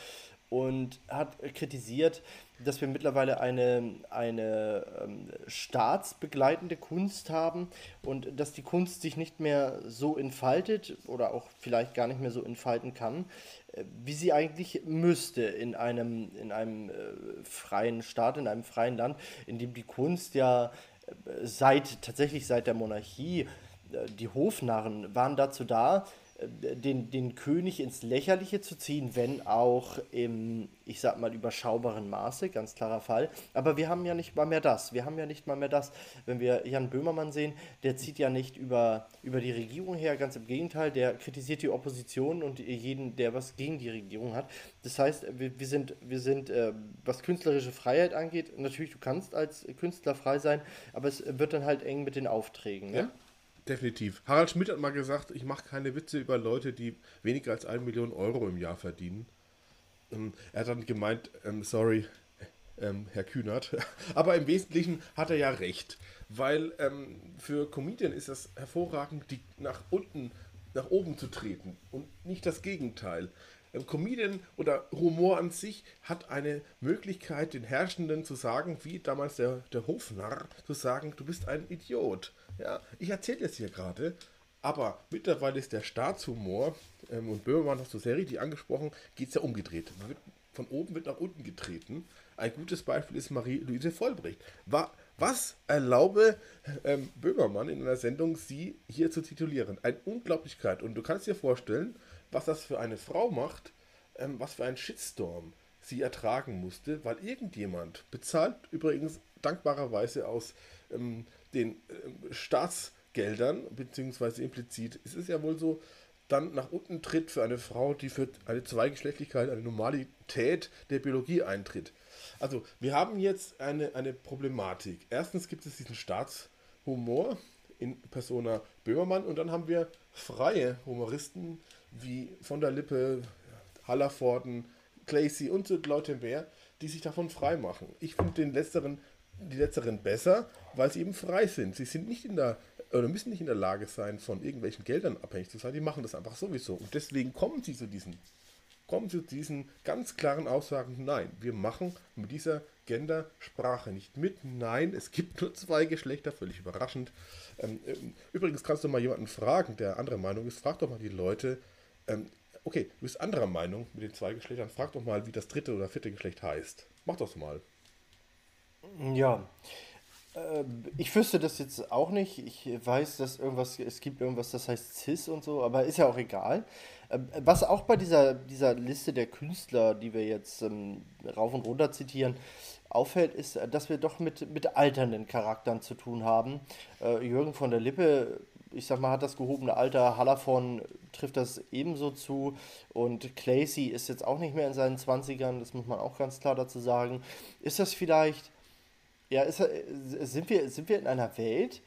und hat kritisiert, dass wir mittlerweile eine, eine ähm, staatsbegleitende Kunst haben und dass die Kunst sich nicht mehr so entfaltet oder auch vielleicht gar nicht mehr so entfalten kann, äh, wie sie eigentlich müsste in einem, in einem äh, freien Staat, in einem freien Land, in dem die Kunst ja seit tatsächlich seit der Monarchie, äh, die Hofnarren waren dazu da, äh, den, den König ins Lächerliche zu ziehen, wenn auch im, ich sag mal, überschaubaren Maße, ganz klarer Fall. Aber wir haben ja nicht mal mehr das. Wir haben ja nicht mal mehr das. Wenn wir Jan Böhmermann sehen, der zieht ja nicht über, über die Regierung her, ganz im Gegenteil, der kritisiert die Opposition und jeden, der was gegen die Regierung hat. Das heißt, wir, wir sind, wir sind äh, was künstlerische Freiheit angeht, natürlich, du kannst als Künstler frei sein, aber es wird dann halt eng mit den Aufträgen. Ne? Ja. Definitiv. Harald Schmidt hat mal gesagt, ich mache keine Witze über Leute, die weniger als eine Million Euro im Jahr verdienen. Ähm, er hat dann gemeint, ähm, sorry, ähm, Herr Kühnert. Aber im Wesentlichen hat er ja recht. Weil ähm, für Comedian ist das hervorragend, die nach unten, nach oben zu treten und nicht das Gegenteil. Comedian oder Humor an sich hat eine Möglichkeit, den Herrschenden zu sagen, wie damals der, der Hofnarr, zu sagen, du bist ein Idiot. Ja, ich erzähle es hier gerade, aber mittlerweile ist der Staatshumor, ähm, und Böhmermann hast du sehr richtig angesprochen, geht es ja umgedreht. Wird, von oben wird nach unten getreten. Ein gutes Beispiel ist Marie-Louise Vollbrecht. War, was erlaube ähm, Böhmermann in einer Sendung, sie hier zu titulieren? Eine Unglaublichkeit. Und du kannst dir vorstellen, was das für eine Frau macht, ähm, was für ein Shitstorm sie ertragen musste, weil irgendjemand bezahlt übrigens dankbarerweise aus ähm, den äh, Staatsgeldern, beziehungsweise implizit ist es ja wohl so, dann nach unten tritt für eine Frau, die für eine Zweigeschlechtlichkeit, eine Normalität der Biologie eintritt. Also wir haben jetzt eine, eine Problematik. Erstens gibt es diesen Staatshumor in Persona Böhmermann und dann haben wir freie Humoristen wie von der Lippe, Hallervorden, Clacy und so Leute mehr, die sich davon frei machen. Ich finde den letzteren, die letzteren besser, weil sie eben frei sind. Sie sind nicht in der oder müssen nicht in der Lage sein, von irgendwelchen Geldern abhängig zu sein. Die machen das einfach sowieso. Und deswegen kommen sie zu diesen, kommen zu diesen ganz klaren Aussagen, nein, wir machen mit dieser Gendersprache nicht mit. Nein, es gibt nur zwei Geschlechter, völlig überraschend. Ähm, ähm, übrigens kannst du mal jemanden fragen, der anderer Meinung ist, frag doch mal die Leute, ähm, okay, du bist anderer Meinung mit den zwei Geschlechtern, frag doch mal, wie das dritte oder vierte Geschlecht heißt. Mach das mal. Ja, äh, ich wüsste das jetzt auch nicht. Ich weiß, dass irgendwas, es gibt irgendwas, das heißt CIS und so, aber ist ja auch egal. Ähm, was auch bei dieser, dieser Liste der Künstler, die wir jetzt ähm, rauf und runter zitieren, auffällt, ist, dass wir doch mit, mit alternden Charakteren zu tun haben. Äh, Jürgen von der Lippe, ich sag mal, hat das gehobene Alter, Hallervon trifft das ebenso zu und Clacy ist jetzt auch nicht mehr in seinen 20ern, das muss man auch ganz klar dazu sagen. Ist das vielleicht ja, ist, sind, wir, sind wir in einer Welt,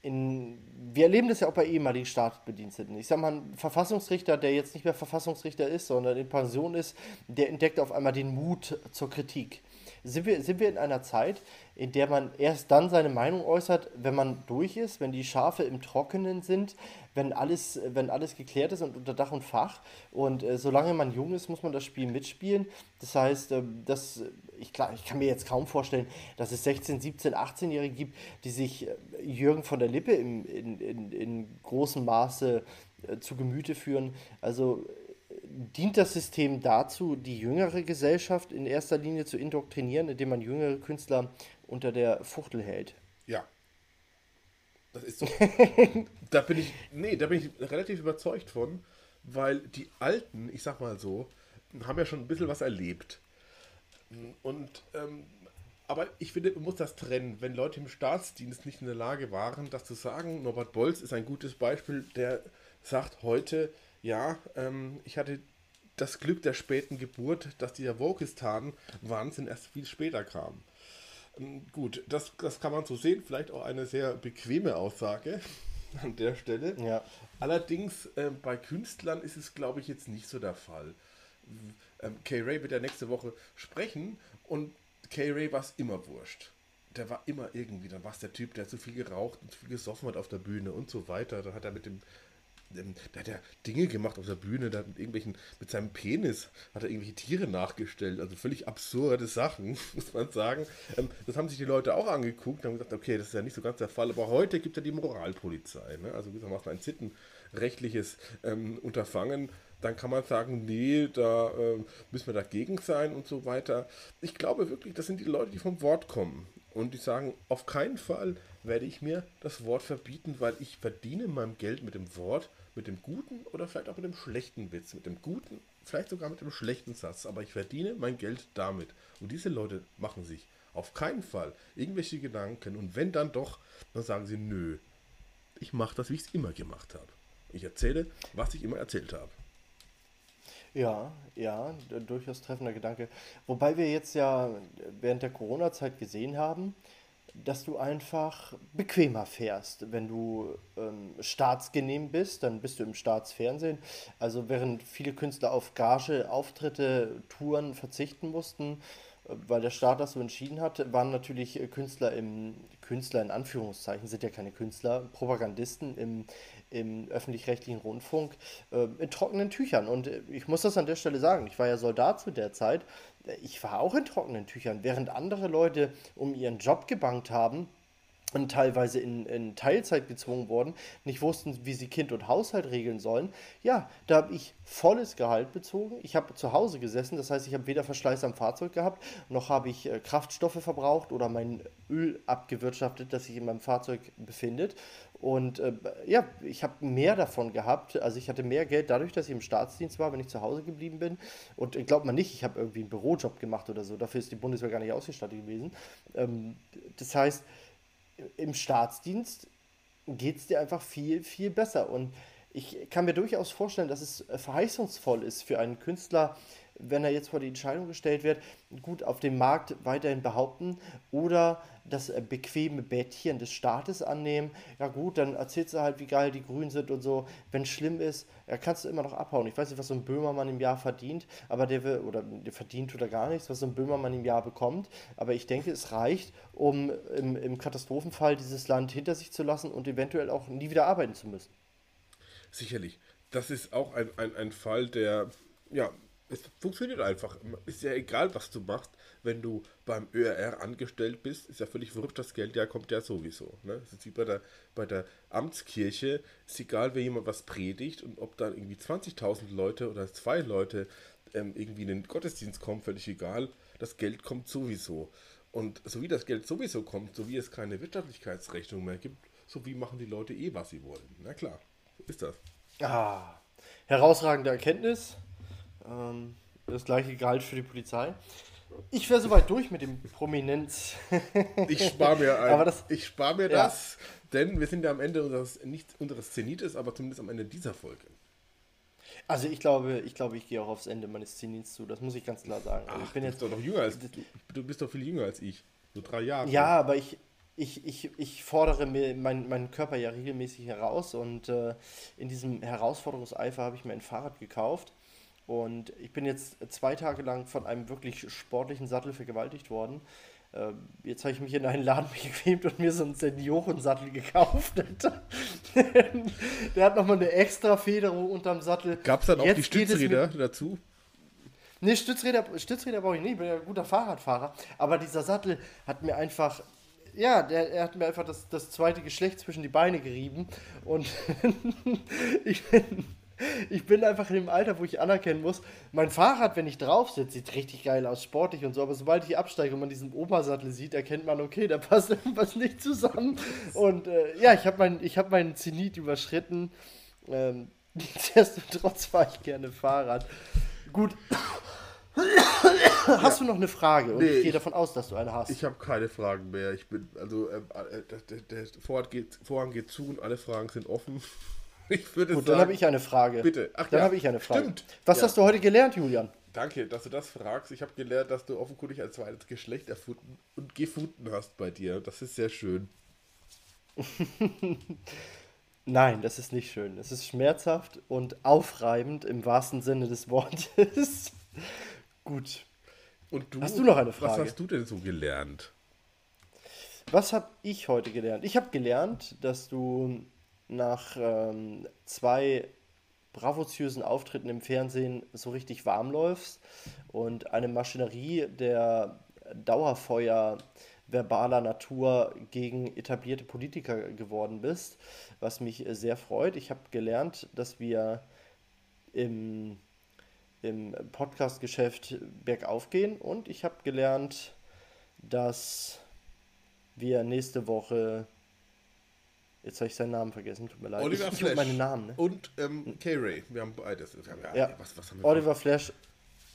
in, wir erleben das ja auch bei ehemaligen Staatsbediensteten. Ich sag mal, ein Verfassungsrichter, der jetzt nicht mehr Verfassungsrichter ist, sondern in Pension ist, der entdeckt auf einmal den Mut zur Kritik. Sind wir, sind wir in einer Zeit, in der man erst dann seine Meinung äußert, wenn man durch ist, wenn die Schafe im Trockenen sind, wenn alles, wenn alles geklärt ist und unter Dach und Fach. Und äh, solange man jung ist, muss man das Spiel mitspielen. Das heißt, äh, das, ich, klar, ich kann mir jetzt kaum vorstellen, dass es 16, 17, 18-Jährige gibt, die sich äh, Jürgen von der Lippe im, in, in, in großem Maße äh, zu Gemüte führen. Also dient das System dazu, die jüngere Gesellschaft in erster Linie zu indoktrinieren, indem man jüngere Künstler unter der Fuchtel hält? Ja. Das ist so. da bin ich, nee, da bin ich relativ überzeugt von, weil die Alten, ich sag mal so, haben ja schon ein bisschen was erlebt. Und, ähm, aber ich finde, man muss das trennen. Wenn Leute im Staatsdienst nicht in der Lage waren, das zu sagen, Norbert Bolz ist ein gutes Beispiel, der sagt heute, ja, ähm, ich hatte das Glück der späten Geburt, dass dieser Wokistan-Wahnsinn erst viel später kam. Ähm, gut, das, das kann man so sehen, vielleicht auch eine sehr bequeme Aussage an der Stelle. Ja. Allerdings äh, bei Künstlern ist es, glaube ich, jetzt nicht so der Fall. Ähm, Kay Ray wird ja nächste Woche sprechen und Kay Ray war es immer wurscht. Der war immer irgendwie, dann war es der Typ, der zu viel geraucht und zu viel gesoffen hat auf der Bühne und so weiter. Dann hat er mit dem ähm, da hat er Dinge gemacht auf der Bühne, da mit irgendwelchen, mit seinem Penis hat er irgendwelche Tiere nachgestellt, also völlig absurde Sachen, muss man sagen. Ähm, das haben sich die Leute auch angeguckt und haben gesagt, okay, das ist ja nicht so ganz der Fall, aber heute gibt es ja die Moralpolizei, ne? also gewissermaßen ein sittenrechtliches ähm, Unterfangen, dann kann man sagen, nee, da äh, müssen wir dagegen sein und so weiter. Ich glaube wirklich, das sind die Leute, die vom Wort kommen und die sagen, auf keinen Fall werde ich mir das Wort verbieten, weil ich verdiene mein Geld mit dem Wort mit dem guten oder vielleicht auch mit dem schlechten Witz, mit dem guten, vielleicht sogar mit dem schlechten Satz, aber ich verdiene mein Geld damit. Und diese Leute machen sich auf keinen Fall irgendwelche Gedanken und wenn dann doch, dann sagen sie, nö, ich mache das, wie ich es immer gemacht habe. Ich erzähle, was ich immer erzählt habe. Ja, ja, durchaus treffender Gedanke. Wobei wir jetzt ja während der Corona-Zeit gesehen haben, dass du einfach bequemer fährst. Wenn du ähm, staatsgenehm bist, dann bist du im Staatsfernsehen. Also während viele Künstler auf Gage, Auftritte, Touren verzichten mussten, äh, weil der Staat das so entschieden hat, waren natürlich Künstler im Künstler in Anführungszeichen, sind ja keine Künstler, Propagandisten im, im öffentlich-rechtlichen Rundfunk äh, in trockenen Tüchern. Und äh, ich muss das an der Stelle sagen, ich war ja Soldat zu der Zeit ich war auch in trockenen Tüchern, während andere Leute um ihren Job gebankt haben und teilweise in, in Teilzeit gezwungen wurden, nicht wussten, wie sie Kind und Haushalt regeln sollen. Ja, da habe ich volles Gehalt bezogen. Ich habe zu Hause gesessen, das heißt, ich habe weder Verschleiß am Fahrzeug gehabt, noch habe ich äh, Kraftstoffe verbraucht oder mein Öl abgewirtschaftet, das sich in meinem Fahrzeug befindet. Und äh, ja, ich habe mehr davon gehabt. Also ich hatte mehr Geld dadurch, dass ich im Staatsdienst war, wenn ich zu Hause geblieben bin. Und äh, glaubt man nicht, ich habe irgendwie einen Bürojob gemacht oder so. Dafür ist die Bundeswehr gar nicht ausgestattet gewesen. Ähm, das heißt, im Staatsdienst geht es dir einfach viel, viel besser. Und ich kann mir durchaus vorstellen, dass es äh, verheißungsvoll ist für einen Künstler, wenn er jetzt vor die Entscheidung gestellt wird, gut auf dem Markt weiterhin behaupten oder das äh, bequeme Bettchen des Staates annehmen. Ja gut, dann erzählst du halt, wie geil die Grünen sind und so. Wenn es schlimm ist, ja, kannst du immer noch abhauen. Ich weiß nicht, was so ein Böhmermann im Jahr verdient, aber der will, oder der verdient oder gar nichts, was so ein Böhmermann im Jahr bekommt. Aber ich denke, es reicht, um im, im Katastrophenfall dieses Land hinter sich zu lassen und eventuell auch nie wieder arbeiten zu müssen. Sicherlich. Das ist auch ein, ein, ein Fall, der, ja, es funktioniert einfach. Ist ja egal, was du machst. Wenn du beim ÖRR angestellt bist, ist ja völlig verrückt, das Geld ja kommt ja sowieso. Ne? Das ist wie bei der, bei der Amtskirche. Ist egal, wer jemand was predigt und ob dann irgendwie 20.000 Leute oder zwei Leute ähm, irgendwie in den Gottesdienst kommen, völlig egal. Das Geld kommt sowieso. Und so wie das Geld sowieso kommt, so wie es keine Wirtschaftlichkeitsrechnung mehr gibt, so wie machen die Leute eh, was sie wollen. Na klar, so ist das. Ah, herausragende Erkenntnis. Ähm, das gleiche galt für die Polizei. Ich wäre soweit durch mit dem Prominenz. ich spare mir, ein, aber das, ich spar mir ja. das, denn wir sind ja am Ende unseres, nicht unseres Zenites, aber zumindest am Ende dieser Folge. Also ich glaube, ich glaube, ich gehe auch aufs Ende meines Zenits zu. Das muss ich ganz klar sagen. Also Ach, ich bin du jetzt bist doch noch jünger als du, du bist doch viel jünger als ich. Nur drei Jahre. Ja, aber ich, ich, ich, ich fordere mir mein, meinen Körper ja regelmäßig heraus und äh, in diesem Herausforderungseifer habe ich mir ein Fahrrad gekauft und ich bin jetzt zwei Tage lang von einem wirklich sportlichen Sattel vergewaltigt worden. Ähm, jetzt habe ich mich in einen Laden bequemt und mir so einen Seniorensattel gekauft. Der hat nochmal eine extra Federung unterm Sattel. Gab es dann auch jetzt die Stützräder dazu? Nee, Stützräder, Stützräder brauche ich nicht, ich bin ja ein guter Fahrradfahrer. Aber dieser Sattel hat mir einfach, ja, der, er hat mir einfach das, das zweite Geschlecht zwischen die Beine gerieben. Und ich bin ich bin einfach in dem Alter, wo ich anerkennen muss, mein Fahrrad, wenn ich drauf sitze, sieht richtig geil aus, sportlich und so, aber sobald ich absteige und man diesen Obersattel sieht, erkennt man, okay, da passt irgendwas nicht zusammen. Und äh, ja, ich habe mein, hab meinen Zenit überschritten. Ähm, nichtsdestotrotz fahre ich gerne Fahrrad. Gut. hast ja. du noch eine Frage? Und nee, ich gehe davon aus, dass du eine hast. Ich habe keine Fragen mehr. Ich bin, also, äh, äh der, der Vorhang, geht, Vorhang geht zu und alle Fragen sind offen. Ich würde Gut, sagen, dann habe ich eine Frage. Bitte. Ach, dann ja, habe ich eine Frage. Stimmt. Was ja. hast du heute gelernt, Julian? Danke, dass du das fragst. Ich habe gelernt, dass du offenkundig ein zweites Geschlecht erfunden und gefunden hast bei dir. Das ist sehr schön. Nein, das ist nicht schön. Es ist schmerzhaft und aufreibend im wahrsten Sinne des Wortes. Gut. Und du, hast du noch eine Frage? Was hast du denn so gelernt? Was habe ich heute gelernt? Ich habe gelernt, dass du nach ähm, zwei bravoziösen Auftritten im Fernsehen so richtig warm läufst und eine Maschinerie der Dauerfeuer verbaler Natur gegen etablierte Politiker geworden bist, was mich sehr freut. Ich habe gelernt, dass wir im, im Podcast-Geschäft bergauf gehen und ich habe gelernt, dass wir nächste Woche Jetzt habe ich seinen Namen vergessen, tut mir leid. Oliver ich, Flash. meine Namen, ne? Und ähm, K-Ray. Wir haben beides. Wir haben, ja, ja. Was, was haben Oliver Flash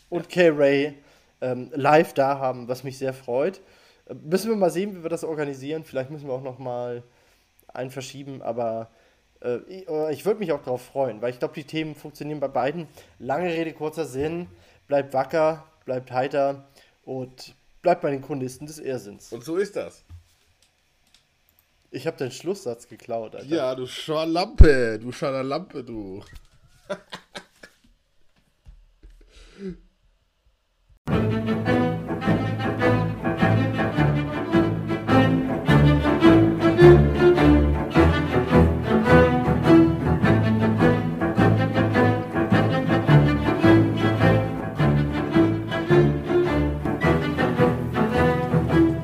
und ja. K-Ray ähm, live da haben, was mich sehr freut. Äh, müssen wir mal sehen, wie wir das organisieren. Vielleicht müssen wir auch noch mal einen verschieben, aber äh, ich, äh, ich würde mich auch darauf freuen, weil ich glaube, die Themen funktionieren bei beiden. Lange Rede, kurzer Sinn. Bleibt wacker, bleibt heiter und bleibt bei den Chronisten des Irrsinns. Und so ist das. Ich habe den Schlusssatz geklaut, Alter. Ja, du Schwalampe, du Schalalampe, du.